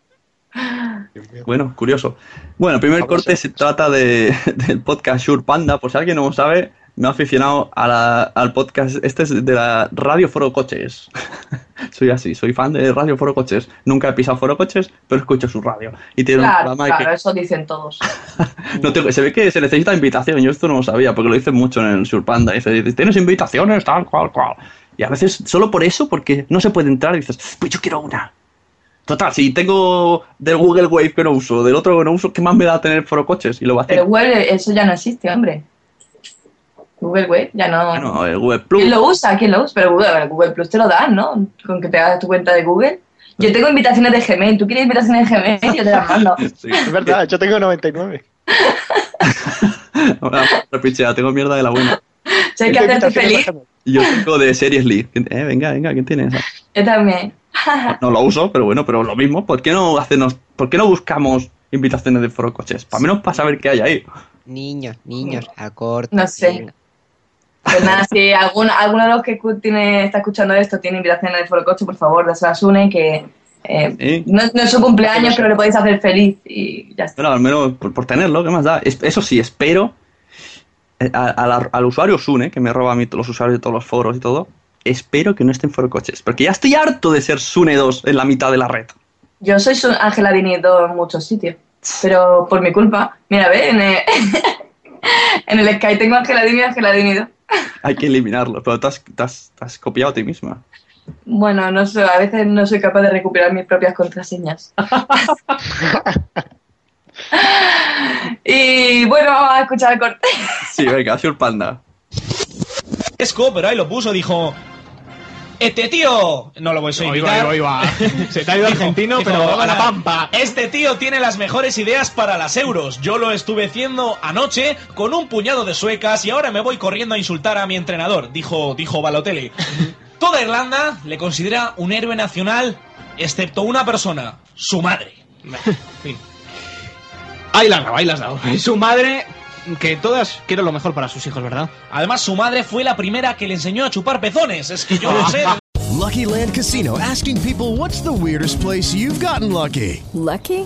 Bueno, curioso. Bueno, el primer corte se trata de, del podcast Shure Panda. Por si alguien no lo sabe, me he aficionado a la- al podcast. Este es de la Radio Foro Coches. soy así, soy fan de Radio Foro Coches. Nunca he pisado Foro Coches, pero escucho su radio. Y tiene un Claro, programa claro, que eso dicen todos. no tengo- se ve que se necesita invitación. Yo esto no lo sabía, porque lo dicen mucho en el Shure Panda. Dice, tienes invitaciones, tal, cual, cual. Y a veces, solo por eso, porque no se puede entrar, dices, pues yo quiero una. Total, si tengo del Google Wave que no uso, del otro que no uso, ¿qué más me da tener foro coches? Y lo va a hacer. Pero Google, eso ya no existe, hombre. Google Web ya no. Bueno, el Google Plus. ¿Quién lo usa? ¿Quién lo usa? Pero Google, Google Plus te lo dan, ¿no? Con que te hagas tu cuenta de Google. Yo tengo invitaciones de Gmail. ¿Tú quieres invitaciones de Gmail? Yo te las mando. Es verdad, yo tengo 99. Ahora, repichea, tengo mierda de la buena. Si hay que hacerte feliz, yo tengo de Series League. Eh, venga, venga, ¿quién tiene esa? yo también. No lo uso, pero bueno, pero lo mismo. ¿Por qué no hacernos, por qué no buscamos invitaciones de foro coches? Para menos para saber qué hay ahí. Niños, niños, a corto. No sé. Pues nada, si alguno, alguno de los que tiene, está escuchando esto tiene invitación en el Foro Coche, por favor, dásela a Sune, que eh, no, no es su cumpleaños, pero le podéis hacer feliz y ya está. Pero al menos por, por tenerlo, ¿qué más da? Es- eso sí, espero eh, a- a la- al usuario Sune, que me roba a mí los usuarios de todos los foros y todo, espero que no esté en Foro Coches, porque ya estoy harto de ser Sune 2 en la mitad de la red. Yo soy Ángela Dinito en muchos sitios, pero por mi culpa. Mira, ve, en el, en el Sky tengo Ángela Dini y Ángela Dinito. Hay que eliminarlo, pero te has, te has- te has copiado a ti misma. Bueno, no sé, a veces no soy capaz de recuperar mis propias contraseñas. y bueno, vamos a escuchar el corte. Sí, venga, Sure Panda. Esco, pero ahí lo puso, dijo. Este tío, no lo voy a imitar. Se te ha ido argentino, pero a la pampa. Este tío tiene las mejores ideas para las euros. Yo lo estuve haciendo anoche con un puñado de suecas y ahora me voy corriendo a insultar a mi entrenador, dijo, dijo Balotelli. Toda Irlanda le considera un héroe nacional, excepto una persona, su madre. Ahí la has dado, ahí la has dado. Su madre, que todas quieren lo mejor para sus hijos, ¿verdad? Además, su madre fue la primera que le enseñó a chupar pezones. Es que yo lo sé. Lucky Land Casino asking people what's the weirdest place you've gotten lucky? Lucky?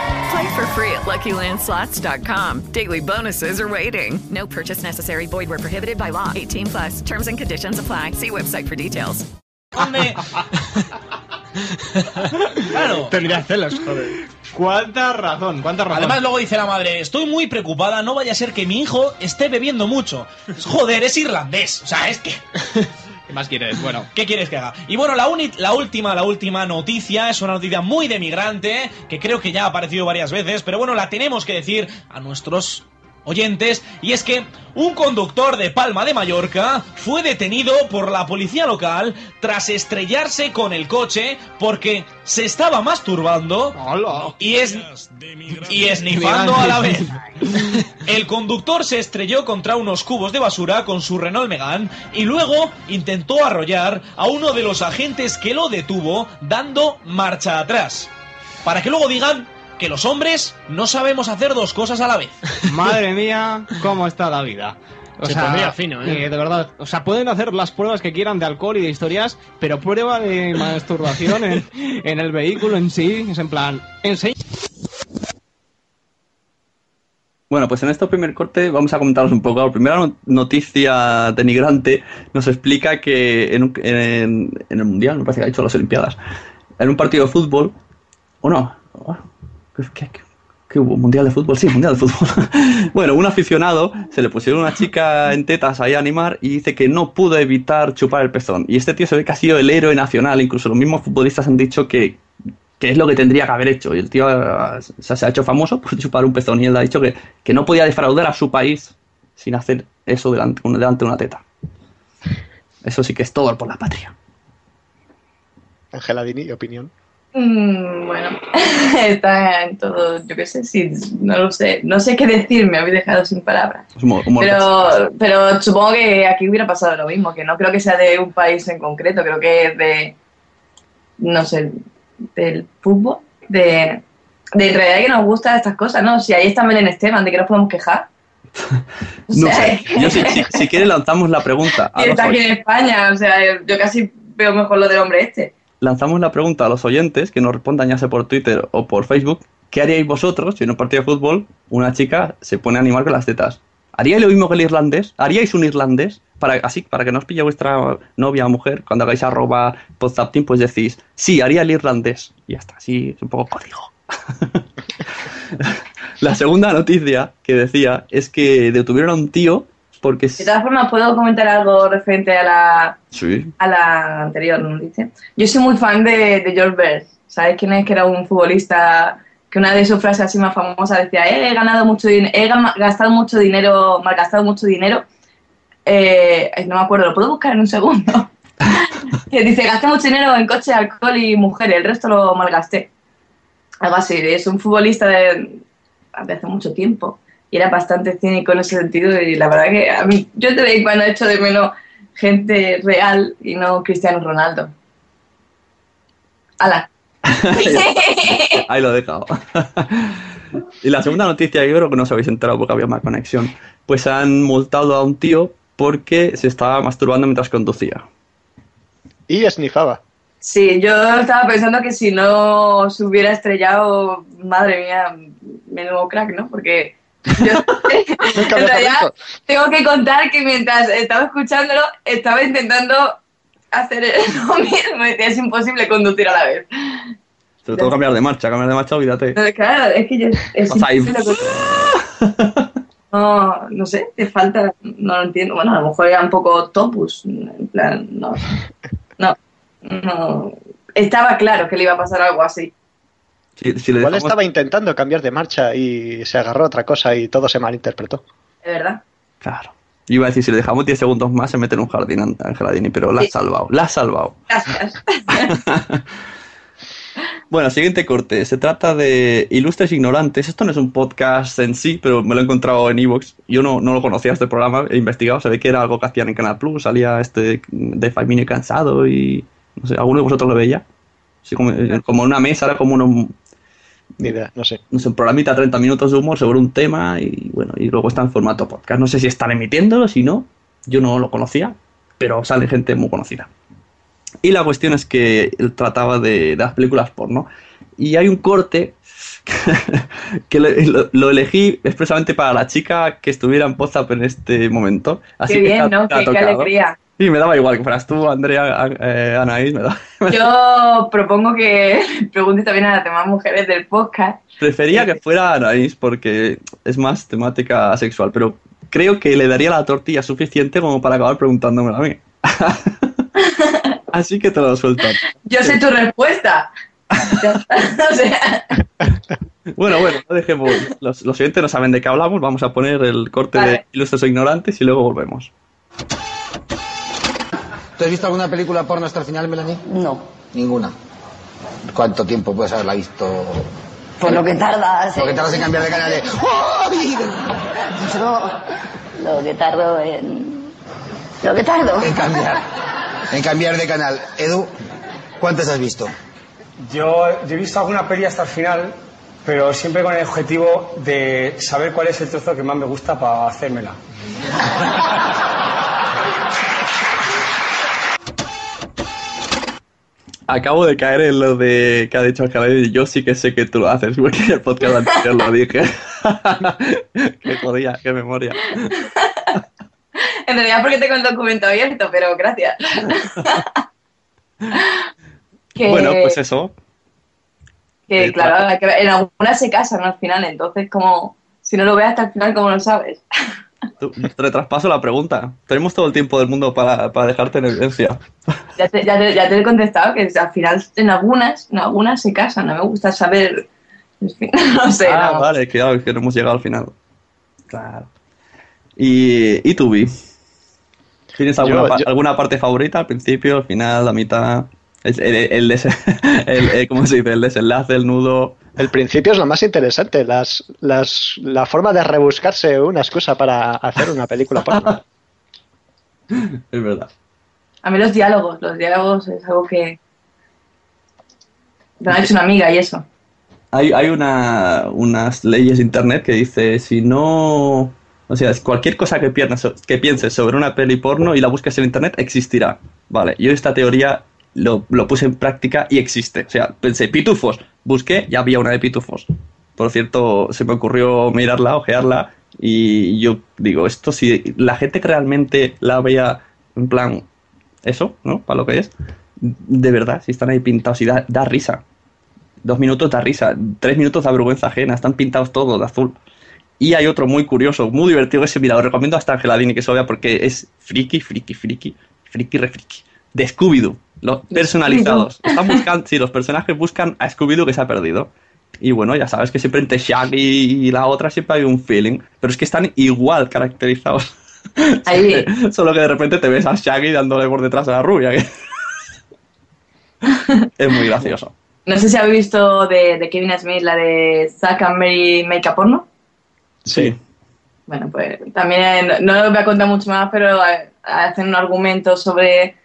Play for free at LuckyLandSlots.com. Daily bonuses are waiting. No purchase necessary. Void where prohibited by law. 18 plus. Terms and conditions apply. See website for details. Claro. Tendría celos, joder. ¿Cuánta razón? ¿Cuánta razón? Además, luego dice la madre: Estoy muy preocupada, no vaya a ser que mi hijo esté bebiendo mucho. Joder, es irlandés. O sea, es que. ¿Qué más quieres? Bueno. ¿Qué quieres que haga? Y bueno, la, la última, la última noticia es una noticia muy de migrante, que creo que ya ha aparecido varias veces, pero bueno, la tenemos que decir a nuestros oyentes, y es que un conductor de Palma de Mallorca fue detenido por la policía local tras estrellarse con el coche porque se estaba masturbando y es y esnifando a la vez. El conductor se estrelló contra unos cubos de basura con su Renault Megane y luego intentó arrollar a uno de los agentes que lo detuvo dando marcha atrás. Para que luego digan que los hombres no sabemos hacer dos cosas a la vez. Madre mía, cómo está la vida. Se pondría fino, ¿eh? De verdad, o sea, pueden hacer las pruebas que quieran de alcohol y de historias, pero prueba de masturbación en, en el vehículo en sí, es en plan, enseña. Bueno, pues en este primer corte vamos a comentaros un poco. La primera no- noticia denigrante nos explica que en, un- en- en el Mundial, me parece que ha dicho las Olimpiadas, en un partido de fútbol, o no, ¿qué, hubo? ¿Mundial de fútbol? Sí, Mundial de fútbol. bueno, un aficionado se le pusieron una chica en tetas ahí a animar y dice que no pudo evitar chupar el pezón. Y este tío se ve que ha sido el héroe nacional, incluso los mismos futbolistas han dicho que, que es lo que tendría que haber hecho. Y el tío se, ha hecho famoso por chupar un pezón y él ha dicho que, que no podía defraudar a su país sin hacer eso delante, delante de una teta. Eso sí que es todo por la patria. Ángela Dini, opinión. Mm, bueno, está en todo, yo qué sé, sí, no lo sé. No sé qué decir, me habéis dejado sin palabras. Es humor- humor Pero, pero supongo que aquí hubiera pasado lo mismo, que no creo que sea de un país en concreto, creo que es de, no sé, del fútbol, de, de en realidad que nos gustan estas cosas, ¿no? Si ahí está Belén Esteban, ¿de qué nos podemos quejar? O No sé. Yo, si, si, si quiere lanzamos la pregunta a y está aquí en España, o sea, yo casi veo mejor lo del hombre este. Lanzamos la pregunta a los oyentes que nos respondan ya sea por Twitter o por Facebook. ¿Qué haríais vosotros si en un partido de fútbol una chica se pone a animar con las tetas? ¿Haríais lo mismo que el irlandés? ¿Haríais un irlandés? Para, así, para que no os pille vuestra novia o mujer, cuando hagáis arroba podzapteam, pues decís, sí, haría el irlandés. Y ya está, así es un poco código. La segunda noticia que decía es que detuvieron a un tío porque... De todas formas, ¿puedo comentar algo referente a la, Sí. a la anterior noticia? Yo soy muy fan de, de George Best. ¿Sabes quién es? Que era un futbolista que una de sus frases así más famosas decía, he ganado mucho dinero, he gastado mucho dinero, malgastado mucho dinero. Eh, no me acuerdo, lo puedo buscar en un segundo. que dice, gasté mucho dinero en coche, alcohol y mujeres, el resto lo malgasté. Algo así, es un futbolista de, de hace mucho tiempo y era bastante cínico en ese sentido y la verdad que a mí, yo de vez en cuando echo de menos gente real y no Cristiano Ronaldo. ¡Hala! Ahí lo he dejado. y la segunda noticia, yo creo que no os habéis enterado porque había más conexión. Pues han multado a un tío porque se estaba masturbando mientras conducía. Y esnifaba. Sí, yo estaba pensando que si no se hubiera estrellado, madre mía, menudo crack, ¿no? Porque yo en realidad tengo que contar que mientras estaba escuchándolo, estaba intentando hacer lo mismo. Es imposible conducir a la vez. Sobre todo cambiar de marcha, cambiar de marcha, olvídate. No, Claro, es que yo, es. No, no sé, te falta, no lo entiendo. Bueno, a lo mejor era un poco topus, en plan, no, no, no. Estaba claro que le iba a pasar algo así. Si, Igual dejamos- estaba intentando cambiar de marcha y se agarró a otra cosa y todo se malinterpretó. De verdad. Claro. Yo iba a decir, si le dejamos 10 segundos más, se mete en un jardín, Angeladini, pero la has salvado, la has salvado. Gracias. Bueno, siguiente corte. Se trata de Ilustres Ignorantes. Esto no es un podcast en sí, pero me lo he encontrado en Evox. Yo no, no lo conocía este programa, he investigado. Se ve que era algo que hacían en Canal Plus. Salía este de Famine Cansado y. No sé, ¿alguno de vosotros lo veía? Sí, como, como una mesa, era como un, Ni idea, no sé. no sé, un programita, 30 minutos de humor sobre un tema y bueno, y luego está en formato podcast. No sé si están emitiéndolo, si no, yo no lo conocía, pero sale gente muy conocida. Y la cuestión es que él trataba de, de las películas porno. Y hay un corte que lo, lo- lo elegí expresamente para la chica que estuviera en WhatsApp en este momento. Así Qué bien, ¿no? Qué, qué tocado. alegría. Y me daba igual que fueras tú, Andrea, eh, Anaís, me daba. Yo propongo que pregunte también a las demás mujeres del podcast. Prefería que fuera Anaís porque es más temática sexual, pero creo que le daría la tortilla suficiente como para acabar preguntándomelo a mí. Así que te lo suelto. Yo sé tu respuesta. O sea, Bueno, bueno, no dejemos. Los, los oyentes no saben de qué hablamos. Vamos a poner el corte de Vale. Ilustres o Ignorantes y luego volvemos. ¿Tú has visto alguna película porno hasta el final, Melanie? No. Ninguna. ¿Cuánto tiempo puedes haberla visto? Por lo que tardas. Lo que tardas en cambiar de canal de... Yo lo que tardo en... Lo que tardo. En cambiar. En cambiar de canal. Edu, ¿cuántas has visto? Yo, yo he visto alguna peli hasta el final, pero siempre con el objetivo de saber cuál es el trozo que más me gusta para hacérmela. Acabo de caer en lo de que ha dicho Alcalá y yo sí que sé que tú lo haces, porque en el podcast anterior lo dije. qué jodida, qué memoria. en realidad porque tengo el documento abierto, pero gracias. que, Bueno, pues eso. que eh, claro, en algunas se casan al final, entonces como si no lo ves hasta el final, ¿cómo lo sabes? Tú- Te traspaso la pregunta. Tenemos todo el tiempo del mundo para, para dejarte en evidencia. Ya te, ya, te, ya te he contestado que al final en algunas, en algunas se casan, no me gusta saber, no sé. ah, no. vale, claro, que no hemos llegado al final. Claro. ¿Y, y tú, Vi? ¿Tienes alguna, Yo- pa- yo- alguna parte favorita? ¿Al principio, al final, la mitad? El, el, el des- el- el- ¿Cómo se dice? El desenlace, el nudo. El principio es lo más interesante, las, las, la forma de rebuscarse una excusa para hacer una película porno. Es verdad. A mí los diálogos, los diálogos es algo que me ha hecho una amiga y eso. Hay, hay una, unas leyes de internet que dice si no... O sea, cualquier cosa que, piernas- que pienses sobre una peli porno y la busques en internet existirá. Vale, yo esta teoría lo, lo puse en práctica y existe. O sea, pensé, pitufos. Busqué y había una de pitufos. Por cierto, se me ocurrió mirarla, ojearla y yo digo, esto si la gente realmente la vea en plan eso, ¿no? Para lo que es, de verdad, si están ahí pintados y da, da risa. dos minutos da risa, tres minutos da vergüenza ajena, están pintados todos de azul. Y hay otro muy curioso, muy divertido, ese, mira, lo recomiendo hasta Angeladini que se vea porque es friki, friki, friki, friki, re friki. De Scooby-Doo, los personalizados. Están buscando, sí, los personajes buscan a Scooby-Doo que se ha perdido. Y bueno, ya sabes que siempre entre Shaggy y la otra siempre hay un feeling, pero es que están igual caracterizados. Ahí. Solo que de repente te ves a Shaggy dándole por detrás a la rubia. que- es muy gracioso. No sé si habéis visto de, de Kevin Smith la de Zack and Mary Make a Porno. Sí. Bueno, pues también no os voy a contar mucho más, pero eh, hacen un argumento sobre.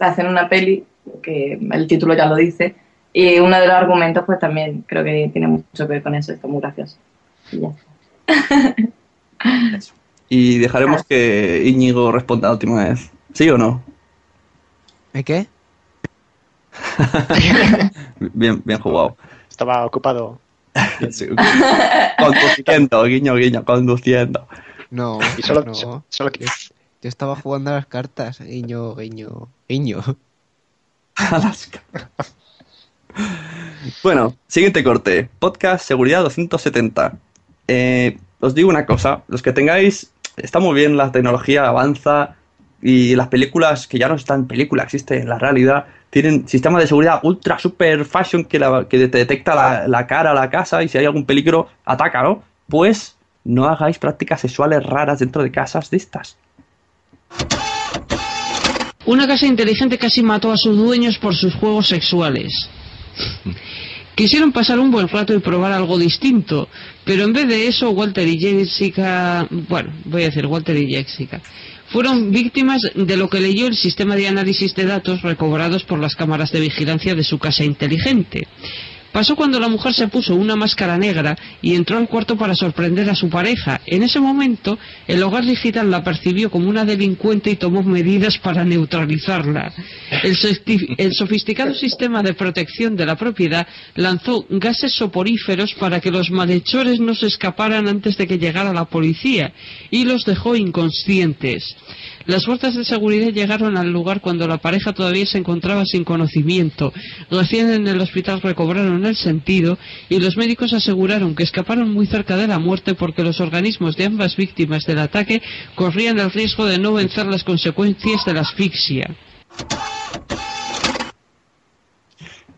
Hacen una peli, que el título ya lo dice, y uno de los argumentos, pues también creo que tiene mucho que ver con eso, está muy gracioso. Y ya está. Y dejaremos que Íñigo responda la última vez. ¿Sí o no? ¿Eh, qué? Bien, bien jugado. Estaba ocupado. Sí. Conduciendo, guiño, guiño, conduciendo. No, Y solo- no. so- solo que- Yo, estaba jugando a las cartas. Guiño, guiño, guiño. Bueno, siguiente corte. Podcast Seguridad 270. Eh, os digo una cosa, los que tengáis, está muy bien, la tecnología avanza y las películas, que ya no están en película, existen en la realidad, tienen sistemas de seguridad ultra super fashion que, la- que te detecta la, la cara, la casa y si hay algún peligro, ataca, ¿no? Pues no hagáis prácticas sexuales raras dentro de casas de estas. Una casa inteligente casi mató a sus dueños por sus juegos sexuales. Quisieron pasar un buen rato y probar algo distinto, pero en vez de eso, Walter y Jessica, bueno, voy a decir Walter y Jessica, fueron víctimas de lo que leyó el sistema de análisis de datos recobrados por las cámaras de vigilancia de su casa inteligente. Pasó cuando la mujer se puso una máscara negra y entró al cuarto para sorprender a su pareja. En ese momento, el hogar digital la percibió como una delincuente y tomó medidas para neutralizarla. El, sofisticado sistema de protección de la propiedad lanzó gases soporíferos para que los malhechores no se escaparan antes de que llegara la policía y los dejó inconscientes. Las fuerzas de seguridad llegaron al lugar cuando la pareja todavía se encontraba sin conocimiento. Recién en el hospital recobraron el sentido y los médicos aseguraron que escaparon muy cerca de la muerte porque los organismos de ambas víctimas del ataque corrían el riesgo de no vencer las consecuencias de la asfixia.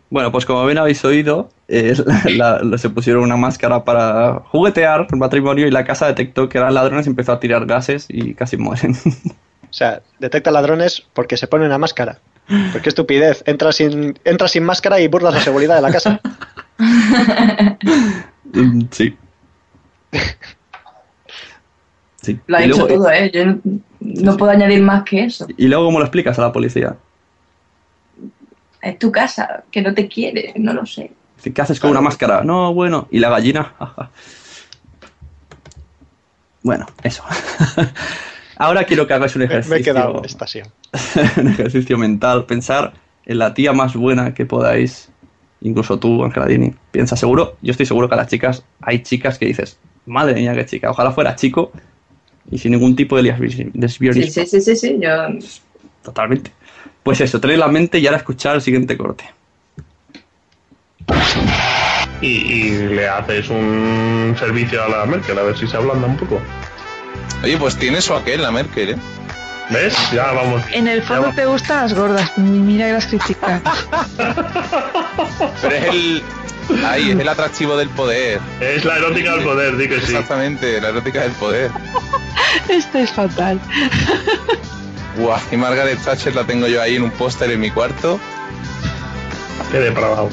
Bueno, pues como bien habéis oído, eh, la- la- se pusieron una máscara para juguetear el matrimonio y la casa detectó que eran ladrones y empezó a tirar gases y casi mueren. O sea, detecta ladrones porque se pone una máscara. Porque estupidez. Entra sin, entra sin máscara y burlas la seguridad de la casa. Sí. Sí. Lo ha y, dicho luego, todo, ¿eh? Yo no, no puedo añadir más que eso. y luego, ¿cómo lo explicas a la policía? Es tu casa, que no te quiere, no lo sé. ¿Qué haces con una máscara? No, bueno. ¿Y la gallina? bueno, eso. Ahora quiero que hagáis un ejercicio. me he quedado en estación. un ejercicio mental, pensar en la tía más buena que podáis, incluso tú, Angeladini. Piensa seguro, yo estoy seguro que a las chicas, hay chicas que dices, madre mía, qué chica, ojalá fuera chico y sin ningún tipo de lesbi- lesbianismo. Sí, sí, sí, sí, sí, yo... Totalmente. Pues eso, tener la mente y ahora escuchar el siguiente corte. Y, y le haces un servicio a la Merkel, a ver si se ablanda un poco. Oye, pues tiene su aquel la Merkel, ¿eh? ¿Ves? Ya vamos. En el fondo te gustan las gordas. Mira que las criticas. Pero es el. Ahí, es el atractivo del poder. Es la erótica del poder, di que sí. Exactamente, la erótica del poder. Esto es fatal. Guau, y Margaret Thatcher la tengo yo ahí en un póster en mi cuarto. Qué depravado.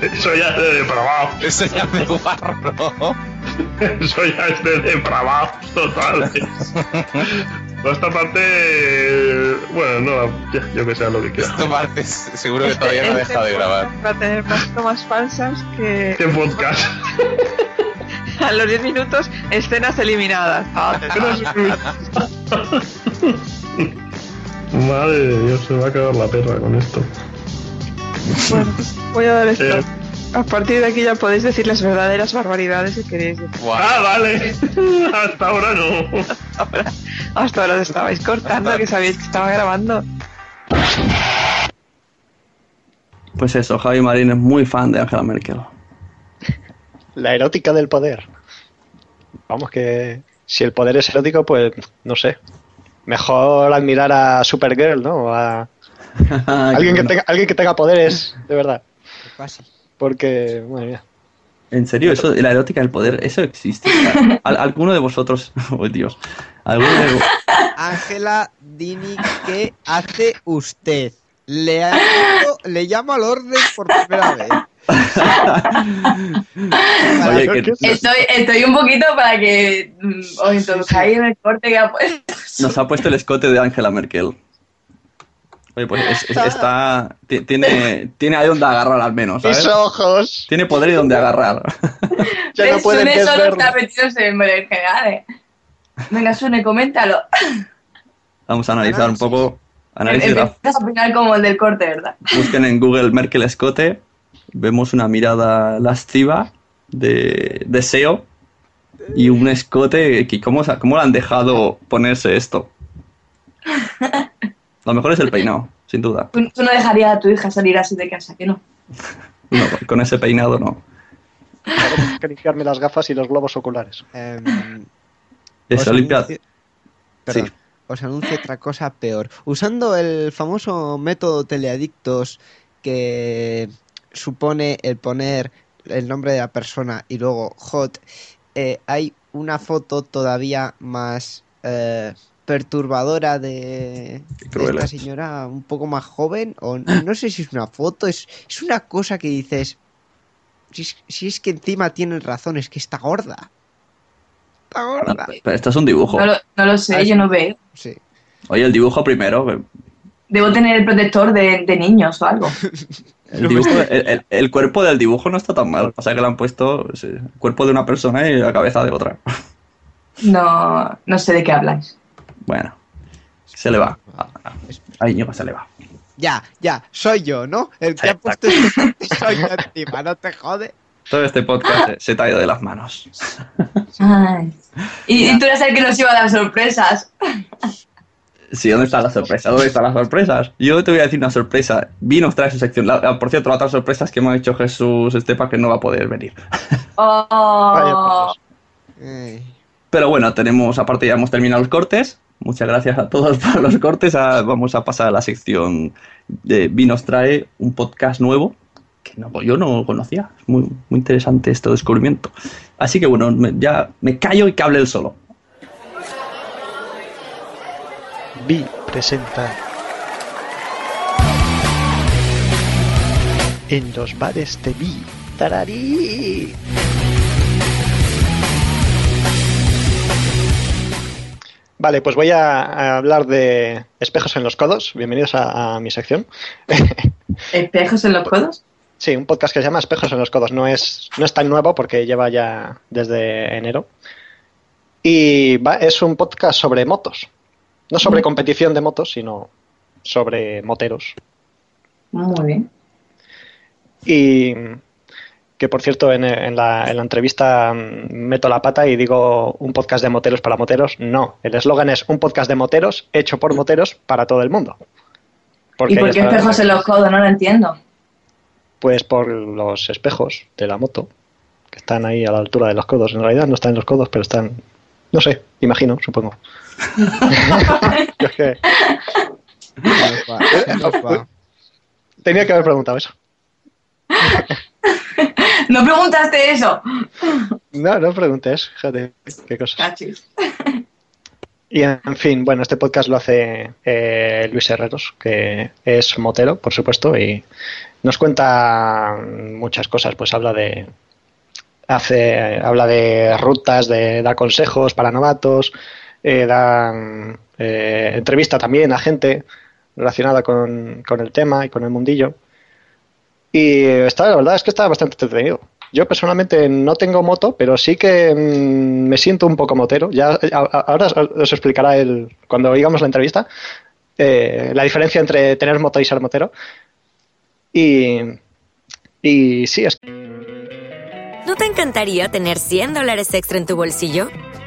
Eso ya es de depravado. Eso ya es de guarro. Eso ya es de depravado total. Por esta parte, bueno, no, ya, yo que sé lo que quiera. Esta parte seguro que todavía no ha Este dejado de grabar. Va a tener más tomas falsas que ¿Qué podcast? a los 10 minutos escenas eliminadas. Madre de Dios, se va a cagar la perra con esto. Bueno, voy a dar esto. Eh. A partir de aquí ya podéis decir las verdaderas barbaridades si queréis. Ah, vale. Hasta ahora no. Ahora, hasta ahora os estabais cortando, que sabíais que estaba grabando. Pues eso, Javi Marín es muy fan de Angela Merkel. La erótica del poder. Vamos que si el poder es erótico, pues no sé. Mejor admirar a Supergirl, ¿no? A alguien, que tenga, alguien que tenga poderes, de verdad. Casi. Porque, madre mía. En serio, eso, la erótica del poder, eso existe. Al- ¿Alguno de vosotros, oh Dios, alguno de, Ángela Dini, ¿qué hace usted? Le, ha llamado- le llamo al orden por primera vez. Oye, que Estoy, estoy un poquito para que mm, os introduzcáis en el corte que ha puesto. nos ha puesto el escote de Angela Merkel. Oye, pues es- es- está, ti- tiene, tiene ahí donde agarrar al menos, ¿sabes? Mis ojos. Tiene poder y donde agarrar. Ya no pueden Sune solo está metido en berenjenales. Venga, Sune, coméntalo. Vamos a analizar un poco. Análisis graf- Empiezas a opinar como el del corte, ¿verdad? Busquen en Google Merkel escote. Vemos una mirada lasciva de deseo y un escote que cómo, cómo le han dejado ponerse esto. Lo mejor es el peinado, sin duda. Tú, tú no dejarías a tu hija salir así de casa, que no. No, con ese peinado no. Tengo que limpiarme las gafas y los globos oculares. Em, Eso, os limpia. anuncio- Perdón, os anuncio otra cosa peor. Usando el famoso método teleadictos que supone el poner el nombre de la persona y luego hot, eh, hay una foto todavía más eh, perturbadora de, esta es. señora un poco más joven o no sé si es una foto, es, es una cosa que dices, si es, si es que encima tienen razón, es que está gorda. Está gorda. Pero esto es un dibujo. No lo, no lo sé, Ah, yo no veo. Sí. Oye, el dibujo primero. que- Debo tener el protector de, de niños o algo. El, dibujo, el, el- el cuerpo del dibujo no está tan mal. Pasa que le han puesto sí, el cuerpo de una persona y la cabeza de otra. No, no sé de qué habláis. Bueno, se le va. A Íñigo se le va. Ya, ya, soy yo, ¿no? El que ha puesto este soy yo encima, no te jode. Todo este podcast se- se te ha ido de las manos. Ay. Y, y tú eres el que nos iba a dar sorpresas. Sí, ¿dónde están las sorpresas? ¿Dónde están las sorpresas? Yo te voy a decir una sorpresa. Vi nos trae su sección. La- por cierto, la otra sorpresa es que me ha dicho Jesús Estepa que no va a poder venir. Oh. Pero bueno, tenemos, aparte ya hemos terminado los cortes. Muchas gracias a todos por los cortes. Ah, vamos a pasar a la sección de Vi nos trae un podcast nuevo que yo no conocía. Muy, muy interesante este descubrimiento. Así que bueno, ya me callo y que hable él solo. Vi presenta en los bares te vi. Tararí. Vale, pues voy a, a hablar de espejos en los codos. Bienvenidos a, a mi sección. ¿Espejos en los codos? Sí, un podcast que se llama Espejos en los codos. No es, no es tan nuevo porque lleva ya desde enero. Y va- es un podcast sobre motos. No sobre competición de motos, sino sobre moteros. Muy bien. Y que por cierto, en, en la, en la entrevista mm, meto la pata y digo un podcast de moteros para moteros. No, el eslogan es un podcast de moteros hecho por moteros para todo el mundo. ¿Y por qué espejos en los codos? No lo entiendo. Pues por los espejos de la moto, que están ahí a la altura de los codos. En realidad no están en los codos, pero están, no sé, imagino, supongo. Yo es que tenía que haber preguntado eso. No preguntaste eso. No, no preguntes, fíjate, qué cosa. Cachis. Y en fin, bueno, este podcast lo hace eh, Luis Herreros, que es motero, por supuesto, y nos cuenta muchas cosas. Pues habla de hace habla de rutas, de da consejos para novatos, eh, da eh, entrevista también a gente relacionada con, con el tema y con el mundillo. Y está, la verdad es que está bastante entretenido. Yo personalmente no tengo moto, pero sí que mm, me siento un poco motero. Ya, ahora os- explicará él, cuando oigamos la entrevista, eh, la diferencia entre tener moto y ser motero. Y, y sí, es ¿No te encantaría tener 100 dólares extra en tu bolsillo?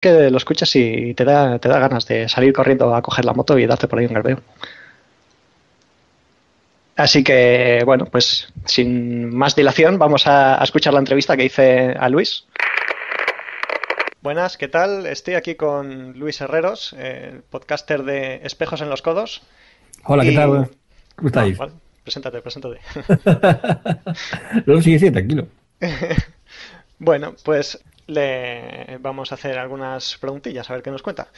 Que lo escuchas y te da, te da ganas de salir corriendo a coger la moto y darte por ahí un garbeo. Así que, bueno, pues sin más dilación, vamos a, a escuchar la entrevista que hice a Luis. Buenas, ¿qué tal? Estoy aquí con Luis Herreros, el podcaster de Espejos en los Codos. Hola, ¿qué tal? ¿Cómo estáis? Ah, vale. Preséntate, preséntate. no, sí, sí, tranquilo. Bueno, pues le vamos a hacer algunas preguntillas, a ver qué nos cuenta.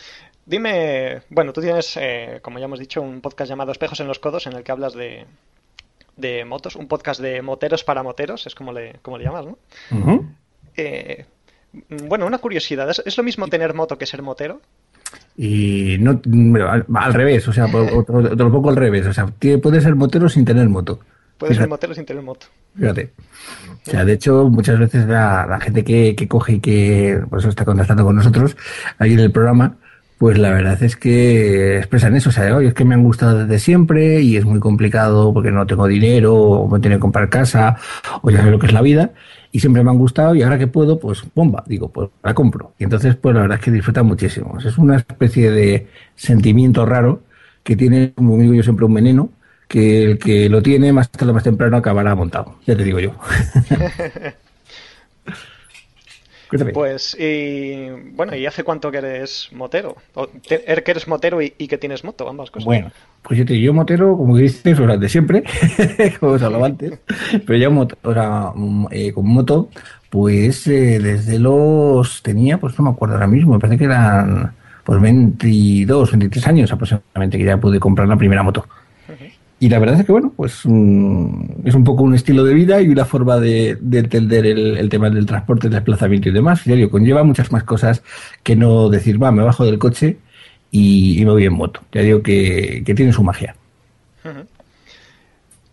Dime, bueno, tú tienes, eh, como ya hemos dicho, un podcast llamado Espejos en los Codos en el que hablas de, de motos, un podcast de moteros para moteros, es como le, como le llamas, ¿no? Eh, bueno, una curiosidad, ¿es, es lo mismo tener moto que ser motero? Y no, al, al revés, o sea, otro- lo pongo al revés. O sea, puedes ser motero sin tener moto. Puedes ser motero sin tener moto. Fíjate. O sea, de hecho, muchas veces la, la gente que, que coge y que por está contactando con nosotros ahí en el programa, pues la verdad es que expresan eso. O sea, es que me han gustado desde siempre y es muy complicado porque no tengo dinero o me tiene que comprar casa o ya sé lo que es la vida. Y siempre me han gustado y ahora que puedo, pues bomba, digo, pues la compro. Y entonces, pues la verdad es que disfrutan muchísimo. Es una especie de sentimiento raro que tiene, como digo yo, siempre un veneno que el que lo tiene más tarde o más temprano acabará montado. Ya te digo yo. Pues, y bueno, ¿y hace cuánto que eres motero? O te- er- que eres motero y, y que tienes moto, ambas cosas. Bueno, pues yo te digo, yo motero, como dices, o sea, de siempre, como os hablaba antes, pero ya moto, o sea, mm, eh, con moto, pues eh, desde los, tenía, pues no me acuerdo ahora mismo, me parece que eran pues 22, 23 años aproximadamente que ya pude comprar la primera moto. Y la verdad es que, bueno, pues mm, es un poco un estilo de vida y una forma de, de entender el, el tema del transporte, el desplazamiento y demás. Ya digo, conlleva muchas más cosas que no decir, va, me bajo del coche y, y me voy en moto. Ya digo que, que tiene su magia.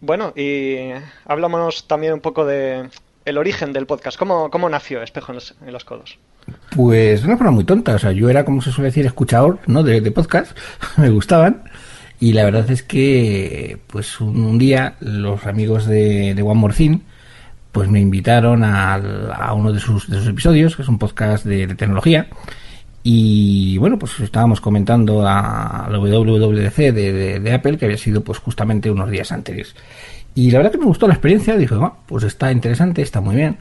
Bueno, y hablamos también un poco de el origen del podcast. ¿Cómo, cómo nació Espejo en los, en los Codos? Pues de una forma muy tonta. O sea, yo era, como se suele decir, escuchador ¿no? de, de podcast. me gustaban. Y la verdad es que, pues un, día, los amigos de, de One More Thing, pues me invitaron al- a, uno de sus, episodios, que es un podcast de, tecnología. Y bueno, pues estábamos comentando a la WWDC de, de- Apple, que había sido pues justamente unos días anteriores. Y la verdad que me gustó la experiencia, dije, "Ah, pues está interesante, está muy bien.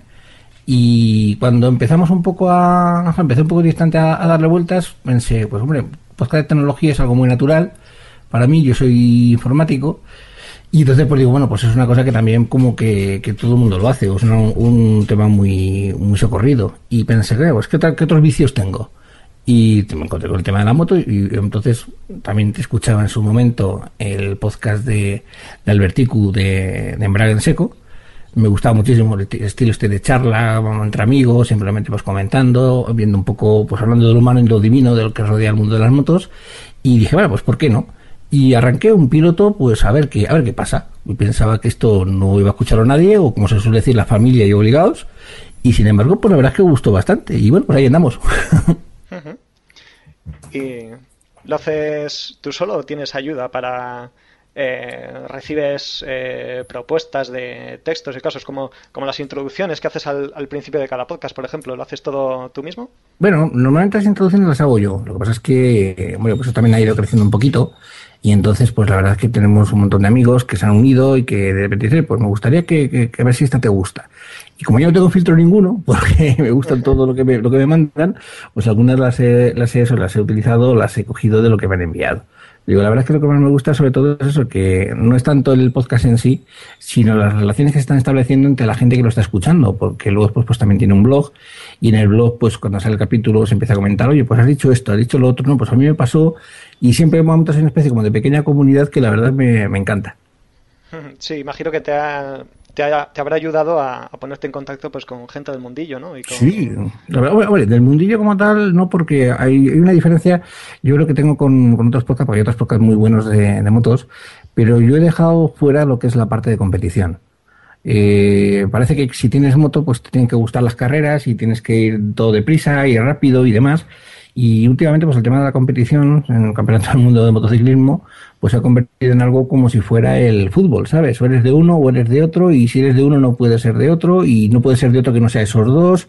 Y cuando empezamos un poco a, empecé un poco distante a, a darle vueltas, pensé, pues hombre, podcast de tecnología es algo muy natural. Para mí, yo soy informático. Y entonces pues digo, bueno, pues es una cosa que también como que, que todo el mundo lo hace, o es una- un tema muy, muy socorrido. Y pensé, "Claro, pues ¿qué, otros vicios tengo? Y me encontré con el tema de la moto y entonces también te escuchaba en su momento el podcast de, de Alberticu de, de Embrague en Seco. Me gustaba muchísimo el esti- estilo este de charla entre amigos, simplemente pues comentando, viendo un poco, pues hablando de lo humano y lo divino de lo que rodea el mundo de las motos. Y dije, bueno, pues ¿por qué no? Y arranqué un piloto, pues a ver qué, a ver qué pasa. Y pensaba que esto no iba a escucharlo nadie, o como se suele decir, la familia y obligados. Y sin embargo, pues la verdad es que gustó bastante. Y bueno, pues ahí andamos. ¿Y lo haces tú solo o tienes ayuda para... eh, recibes eh, propuestas de textos y casos como, como las introducciones que haces al, al principio de cada podcast, por ejemplo? ¿Lo haces todo tú mismo? Bueno, normalmente las introducciones las hago yo. Lo que pasa es que, bueno, pues eso también ha ido creciendo un poquito. Y entonces, pues la verdad es que tenemos un montón de amigos que se han unido y que de repente dicen, pues me gustaría que, que- que a ver si esta te gusta. Y como yo no tengo filtro ninguno, porque me gustan todo lo que me, lo que me mandan, pues algunas las he, las he, eso, las he utilizado, las he cogido de lo que me han enviado. Digo, la verdad es que lo que más me gusta sobre todo es eso, que no es tanto el podcast en sí, sino las relaciones que se están estableciendo entre la gente que lo está escuchando, porque luego pues también tiene un blog y en el blog pues cuando sale el capítulo se empieza a comentar, oye, pues has dicho esto, has dicho lo otro, no, pues a mí me pasó y siempre montas una especie como de pequeña comunidad que la verdad me, me encanta. Sí, imagino que te, ha- te, ha- te habrá ayudado a, ponerte en contacto pues con gente del mundillo, ¿no? Y con- Sí, la del mundillo como tal, no, porque hay, hay una diferencia, yo creo que tengo con, con otros podcasts, porque hay otros podcasts muy buenos de, de motos, pero yo he dejado fuera lo que es la parte de competición. Eh, parece que si tienes moto, pues te tienen que gustar las carreras y tienes que ir todo deprisa y rápido y demás. Y últimamente, pues el tema de la competición en el campeonato del mundo de motociclismo, pues se ha convertido en algo como si fuera el fútbol, ¿sabes? O eres de uno o eres de otro, y si eres de uno no puedes ser de otro, y no puede ser de otro que no sea esos dos.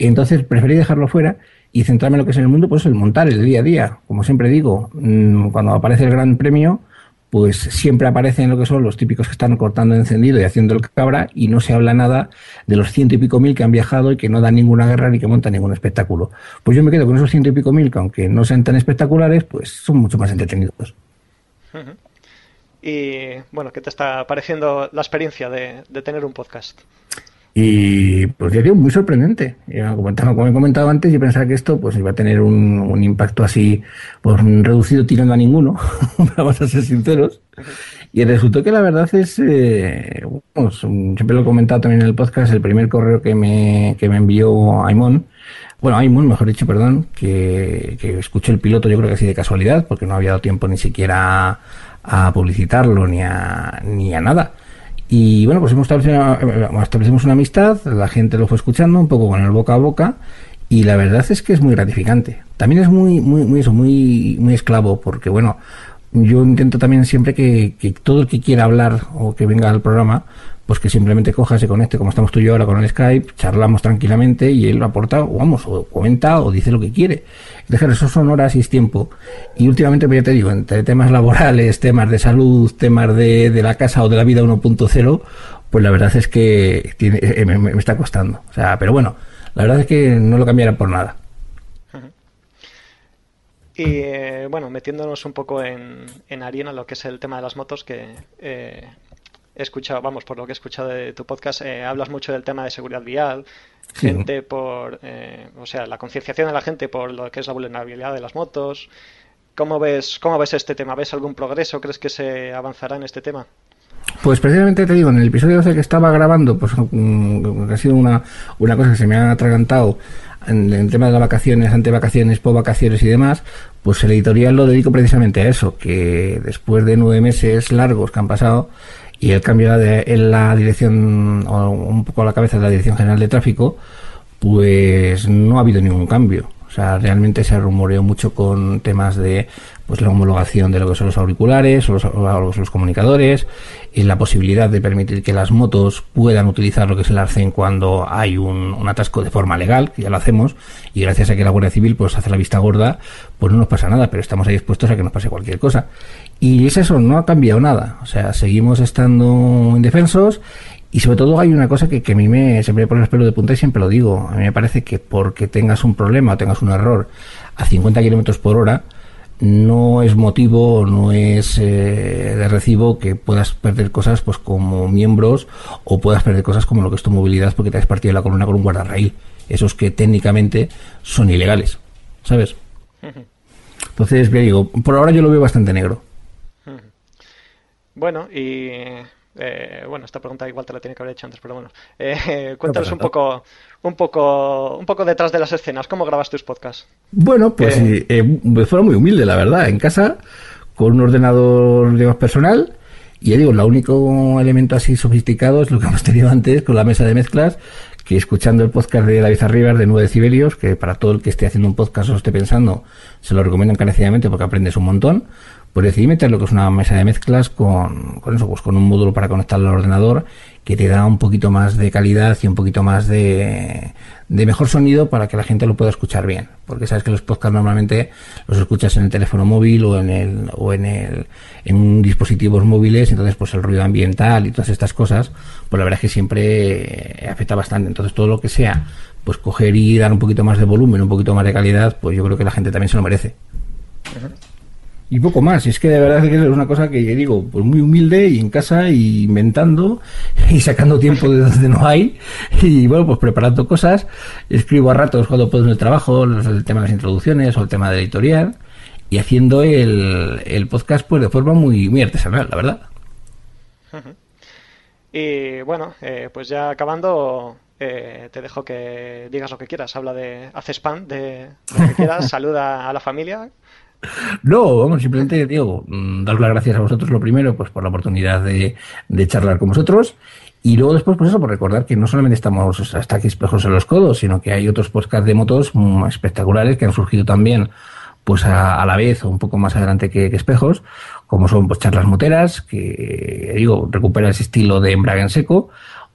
Entonces preferí dejarlo fuera y centrarme en lo que es en el mundo, pues el montar, el día a día. Como siempre digo, mm, cuando aparece el gran premio, pues siempre aparecen lo que son los típicos que están cortando encendido y haciendo el cabra y no se habla nada de los ciento y pico mil que han viajado y que no dan ninguna guerra ni que montan ningún espectáculo. Pues yo me quedo con esos ciento y pico mil que aunque no sean tan espectaculares, pues son mucho más entretenidos. Y bueno, ¿qué te está pareciendo la experiencia de tener un podcast? Y pues ya digo, muy sorprendente. Como, he comentado antes, yo pensaba que esto pues iba a tener un, impacto así, pues reducido tirando a ninguno, vamos a ser sinceros. Y resultó que la verdad es, eh, vamos, siempre lo he comentado también en el podcast, el primer correo que me, que me envió Aimon, bueno, Aimon, mejor dicho, perdón, que, que escuché el piloto yo creo que así de casualidad, porque no había dado tiempo ni siquiera a publicitarlo ni a, ni a nada. Y bueno, pues hemos establecido, eh, establecimos una amistad, la gente lo fue escuchando un poco con el boca a boca y la verdad es que es muy gratificante. También es muy, muy, muy eso, muy, muy esclavo porque bueno, yo intento también siempre que, que todo el que quiera hablar o que venga al programa, pues que simplemente coja, se conecte como estamos tú y yo ahora con el Skype, charlamos tranquilamente y él aporta, o vamos, o comenta o dice lo que quiere. Dejar eso son horas y es tiempo. Y últimamente, pues ya te digo, entre temas laborales, temas de salud, temas de, de la casa o de la vida 1.0, pues la verdad es que tiene, eh, me, está costando. O sea, pero bueno, la verdad es que no lo cambiará por nada. Y eh, bueno, metiéndonos un poco en, en harina lo que es el tema de las motos, que eh, he escuchado, vamos, por lo que he escuchado de tu podcast, eh, hablas mucho del tema de seguridad vial, Sí. gente por, eh, o sea, la concienciación de la gente por lo que es la vulnerabilidad de las motos. ¿Cómo ves, cómo ves este tema? ¿Ves algún progreso? ¿Crees que se avanzará en este tema? Pues precisamente te digo, en el episodio 12 que estaba grabando, pues mm, ha sido una, una cosa que se me ha atragantado en el tema de las vacaciones, antevacaciones, vacaciones y demás, pues el editorial lo dedico precisamente a eso, que después de nueve meses largos que han pasado y el cambio en la dirección, o un poco a la cabeza de la Dirección General de Tráfico, pues no ha habido ningún cambio. O sea, realmente se rumoreó mucho con temas de pues la homologación de lo que son los auriculares los, los- comunicadores y la posibilidad de permitir que las motos puedan utilizar lo que es el arcén cuando hay un, un atasco de forma legal, que ya lo hacemos, y gracias a que la Guardia Civil pues hace la vista gorda, pues no nos pasa nada, pero estamos ahí expuestos a que nos pase cualquier cosa. Y es eso, no ha cambiado nada. O sea, seguimos estando indefensos y sobre todo hay una cosa que, que a mí me siempre me pone los pelos de punta y siempre lo digo. A mí me parece que porque tengas un problema o tengas un error a 50 kilómetros por hora, no es motivo, no es eh, de recibo que puedas perder cosas pues como miembros o puedas perder cosas como lo que es tu movilidad porque te has partido la columna con un guardarraíl. Esos que técnicamente son ilegales, ¿sabes? Entonces, ya digo, por ahora yo lo veo bastante negro. Bueno, y eh, bueno, esta pregunta igual te la tiene que haber hecho antes, pero bueno, eh, cuéntanos un poco, un poco, un poco detrás de las escenas. ¿Cómo grabas tus podcasts? Bueno, pues Eh. eh, eh, fue muy humilde, la verdad, en casa, con un ordenador digamos, personal. Y ya digo, el único elemento así sofisticado es lo que hemos tenido antes con la mesa de mezclas, que escuchando el podcast de David Arribas de 9 decibelios, que para todo el que esté haciendo un podcast o lo esté pensando, se lo recomiendo encarecidamente porque aprendes un montón, pues decidí meter lo que es una mesa de mezclas con, con eso, pues con un módulo para conectarlo al ordenador que te da un poquito más de calidad y un poquito más de, mejor sonido para que la gente lo pueda escuchar bien. Porque sabes que los podcasts normalmente los escuchas en el teléfono móvil o en el, o en el, en dispositivos móviles, entonces pues el ruido ambiental y todas estas cosas, pues la verdad es que siempre eh, afecta bastante. Entonces todo lo que sea, pues coger y dar un poquito más de volumen, un poquito más de calidad, pues yo creo que la gente también se lo merece. Y poco más, y es que de verdad que es una cosa que yo digo, pues muy humilde y en casa y inventando y sacando tiempo de donde no hay y bueno, pues preparando cosas, escribo a ratos cuando puedo en el trabajo, el tema de las introducciones o el tema de editorial y haciendo el, el podcast pues de forma muy, muy artesanal, la verdad. Y bueno, eh, pues ya acabando, eh, te dejo que digas lo que quieras. Habla de, haz spam de lo que quieras, saluda a la familia. No, vamos, simplemente digo, mm, daros las gracias a vosotros lo primero, pues por la oportunidad de, charlar con vosotros. Y luego después, pues eso, por recordar que no solamente estamos hasta aquí espejos en los codos, sino que hay otros podcasts de motos mm, espectaculares que han surgido también pues a, a la vez o un poco más adelante que, que espejos, como son pues charlas moteras, que digo, recupera ese estilo de embrague en seco,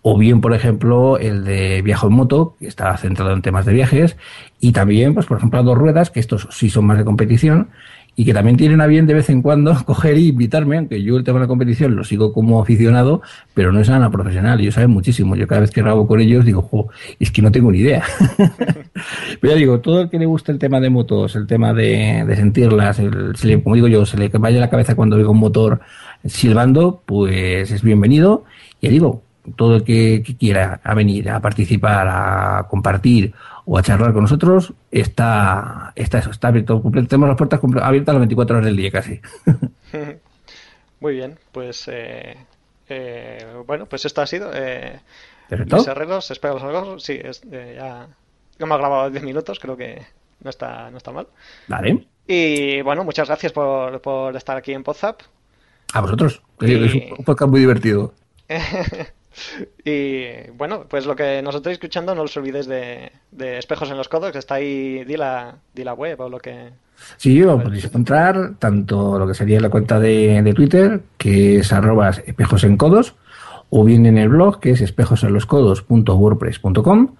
o bien, por ejemplo, el de Viajo en Moto, que está centrado en temas de viajes, y también, pues, por ejemplo, a dos ruedas, que estos sí son más de competición, y que también tienen a bien de vez en cuando coger y invitarme, aunque yo el tema de la competición lo sigo como aficionado, pero no es nada profesional, ellos saben muchísimo. Yo cada vez que grabo con ellos digo, jo, es que no tengo ni idea. pero ya digo, todo el que le guste el tema de motos, el tema de, de sentirlas, el, se le- como digo yo, se le vaya la cabeza cuando oiga un motor silbando, pues es bienvenido. Y digo, todo el que, que quiera a venir a participar, a compartir o a charlar con nosotros, está, está eso, está abierto. Tenemos las puertas abiertas las 24 horas del día casi. Muy bien, pues eh, eh, bueno, pues esto ha sido. Eh, ¿Perfecto? Luis Herreros, espero los algo. Sí, es, eh, ya hemos grabado 10 minutos, creo que no está, no está mal. Vale. Y bueno, muchas gracias por, por estar aquí en Podzap. A vosotros. que Es un podcast muy divertido. y bueno, pues lo que nos estáis escuchando, no os olvidéis de, de Espejos en los Codos, que está ahí, di la, di la web o lo que. Sí, lo podéis encontrar tanto lo que sería la cuenta de, de Twitter, que es arroba espejos en codos, o bien en el blog, que es espejosenloscodos.wordpress.com,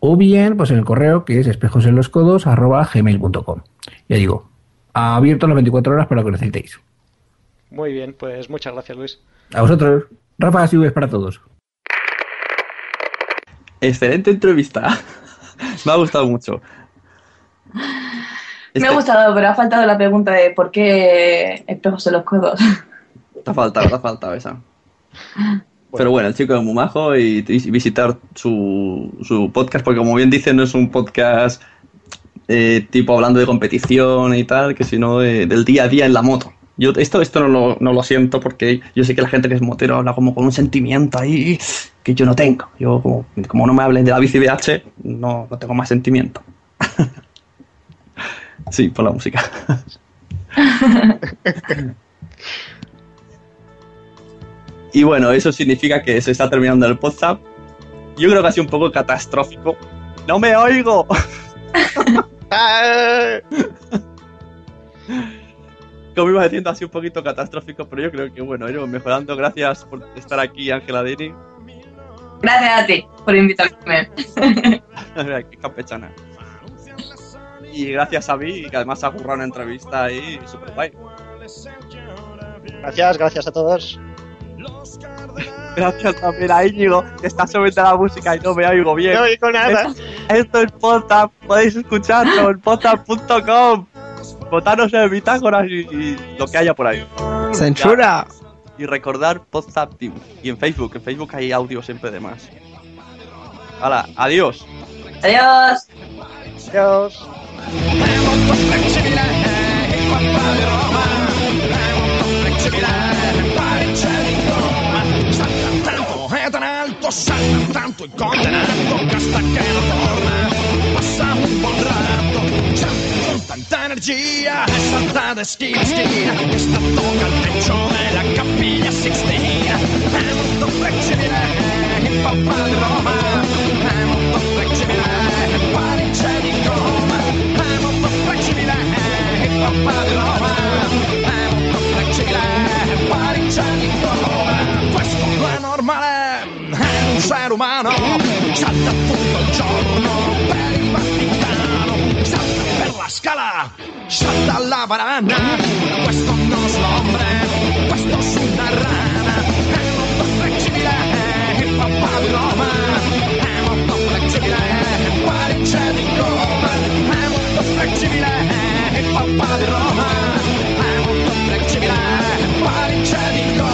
o bien pues en el correo, que es espejosenloscodos arroba gmail.com. Ya digo, abierto las 24 horas para lo que necesitéis. Muy bien, pues muchas gracias, Luis. A vosotros, Rafa, y para todos. Excelente entrevista. Me ha gustado mucho. Me ha gustado, pero ha faltado la pregunta de por qué espejos en los codos. Te ha faltado, te ha faltado esa. Pero bueno, el chico es muy majo y, y visitar su, su podcast, porque como bien dice, no es un podcast eh, tipo hablando de competición y tal, que sino de- del día a día en la moto. Yo esto, esto no, lo, no lo siento porque yo sé que la gente que es motero habla como con un sentimiento ahí que yo no tengo. Yo como, como no me hablen de la bici BH, no, no tengo más sentimiento. sí, por la música. Y bueno, eso significa que se está terminando el podcast. Yo creo que ha sido un poco catastrófico. ¡No me oigo! Como iba diciendo, sido un poquito catastrófico, pero yo creo que bueno, iremos mejorando. Gracias por estar aquí, Ángela Dini. Gracias a ti por invitarme. Qué campechana. Y gracias a mí, que además ha currado una entrevista ahí súper guay. Gracias, gracias a todos. Gracias también a Íñigo, que está subiendo la música y no me oigo bien. No oigo nada. Es- Esto es podcast, podéis escucharlo en podcast.com. Votaros en bitácoras y, y lo que haya por ahí. ¡Censura! Y recordar Podzap Team. Y en Facebook, en Facebook hay audio siempre de más. Hala, adiós. Adiós. Adiós. tan alto, salta tanto contenato che hasta che non torna passa un buon rato energia è saltata schina schina che sta tocca il peggio e la capiglia Sixtina. È molto flessibile il papà di Roma. È molto flessibile il Parigi di Roma? È molto flessibile il papà di Roma. È molto flessibile il Parigi di Roma? Questo non è normale è un essere umano. Salta tutto il giorno la scala! Salta alla barana questo un nostro hombre questo su una rana. È molto flessibile il papà di Roma. È molto flessibile il Parigi di Roma è molto flessibile il papà di Roma. È molto flessibile il Parigi di Roma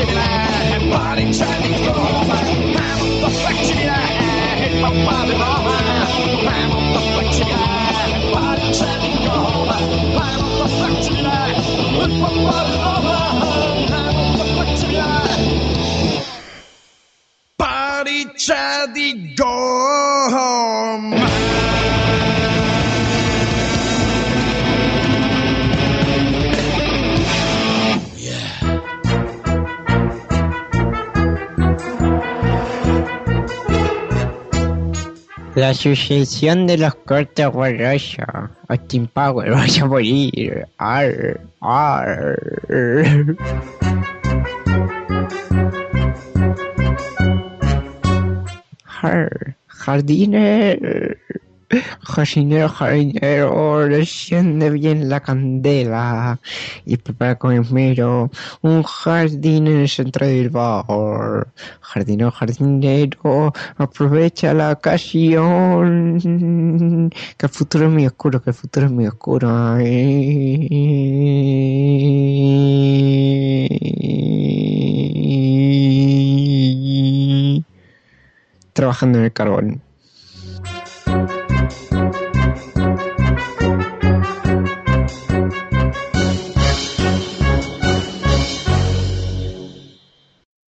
flessibile il Parigi di Roma, è molto flessibile il di Roma, è molto flessibile il Parigi di Roma, è molto flessibile il papà di Roma, è molto flessibile. Pariccia di gomma. La sucesión de los cortes borrosos. Austin Power, voy a morir. Ar, ar. Ar, jardiner. Jardinero, jardinero, enciende bien la candela y prepara con esmero un jardín en el centro del bar. Jardinero, jardinero, aprovecha la ocasión. Que el futuro es muy oscuro, que el futuro es muy oscuro. Trabajando en el carbón.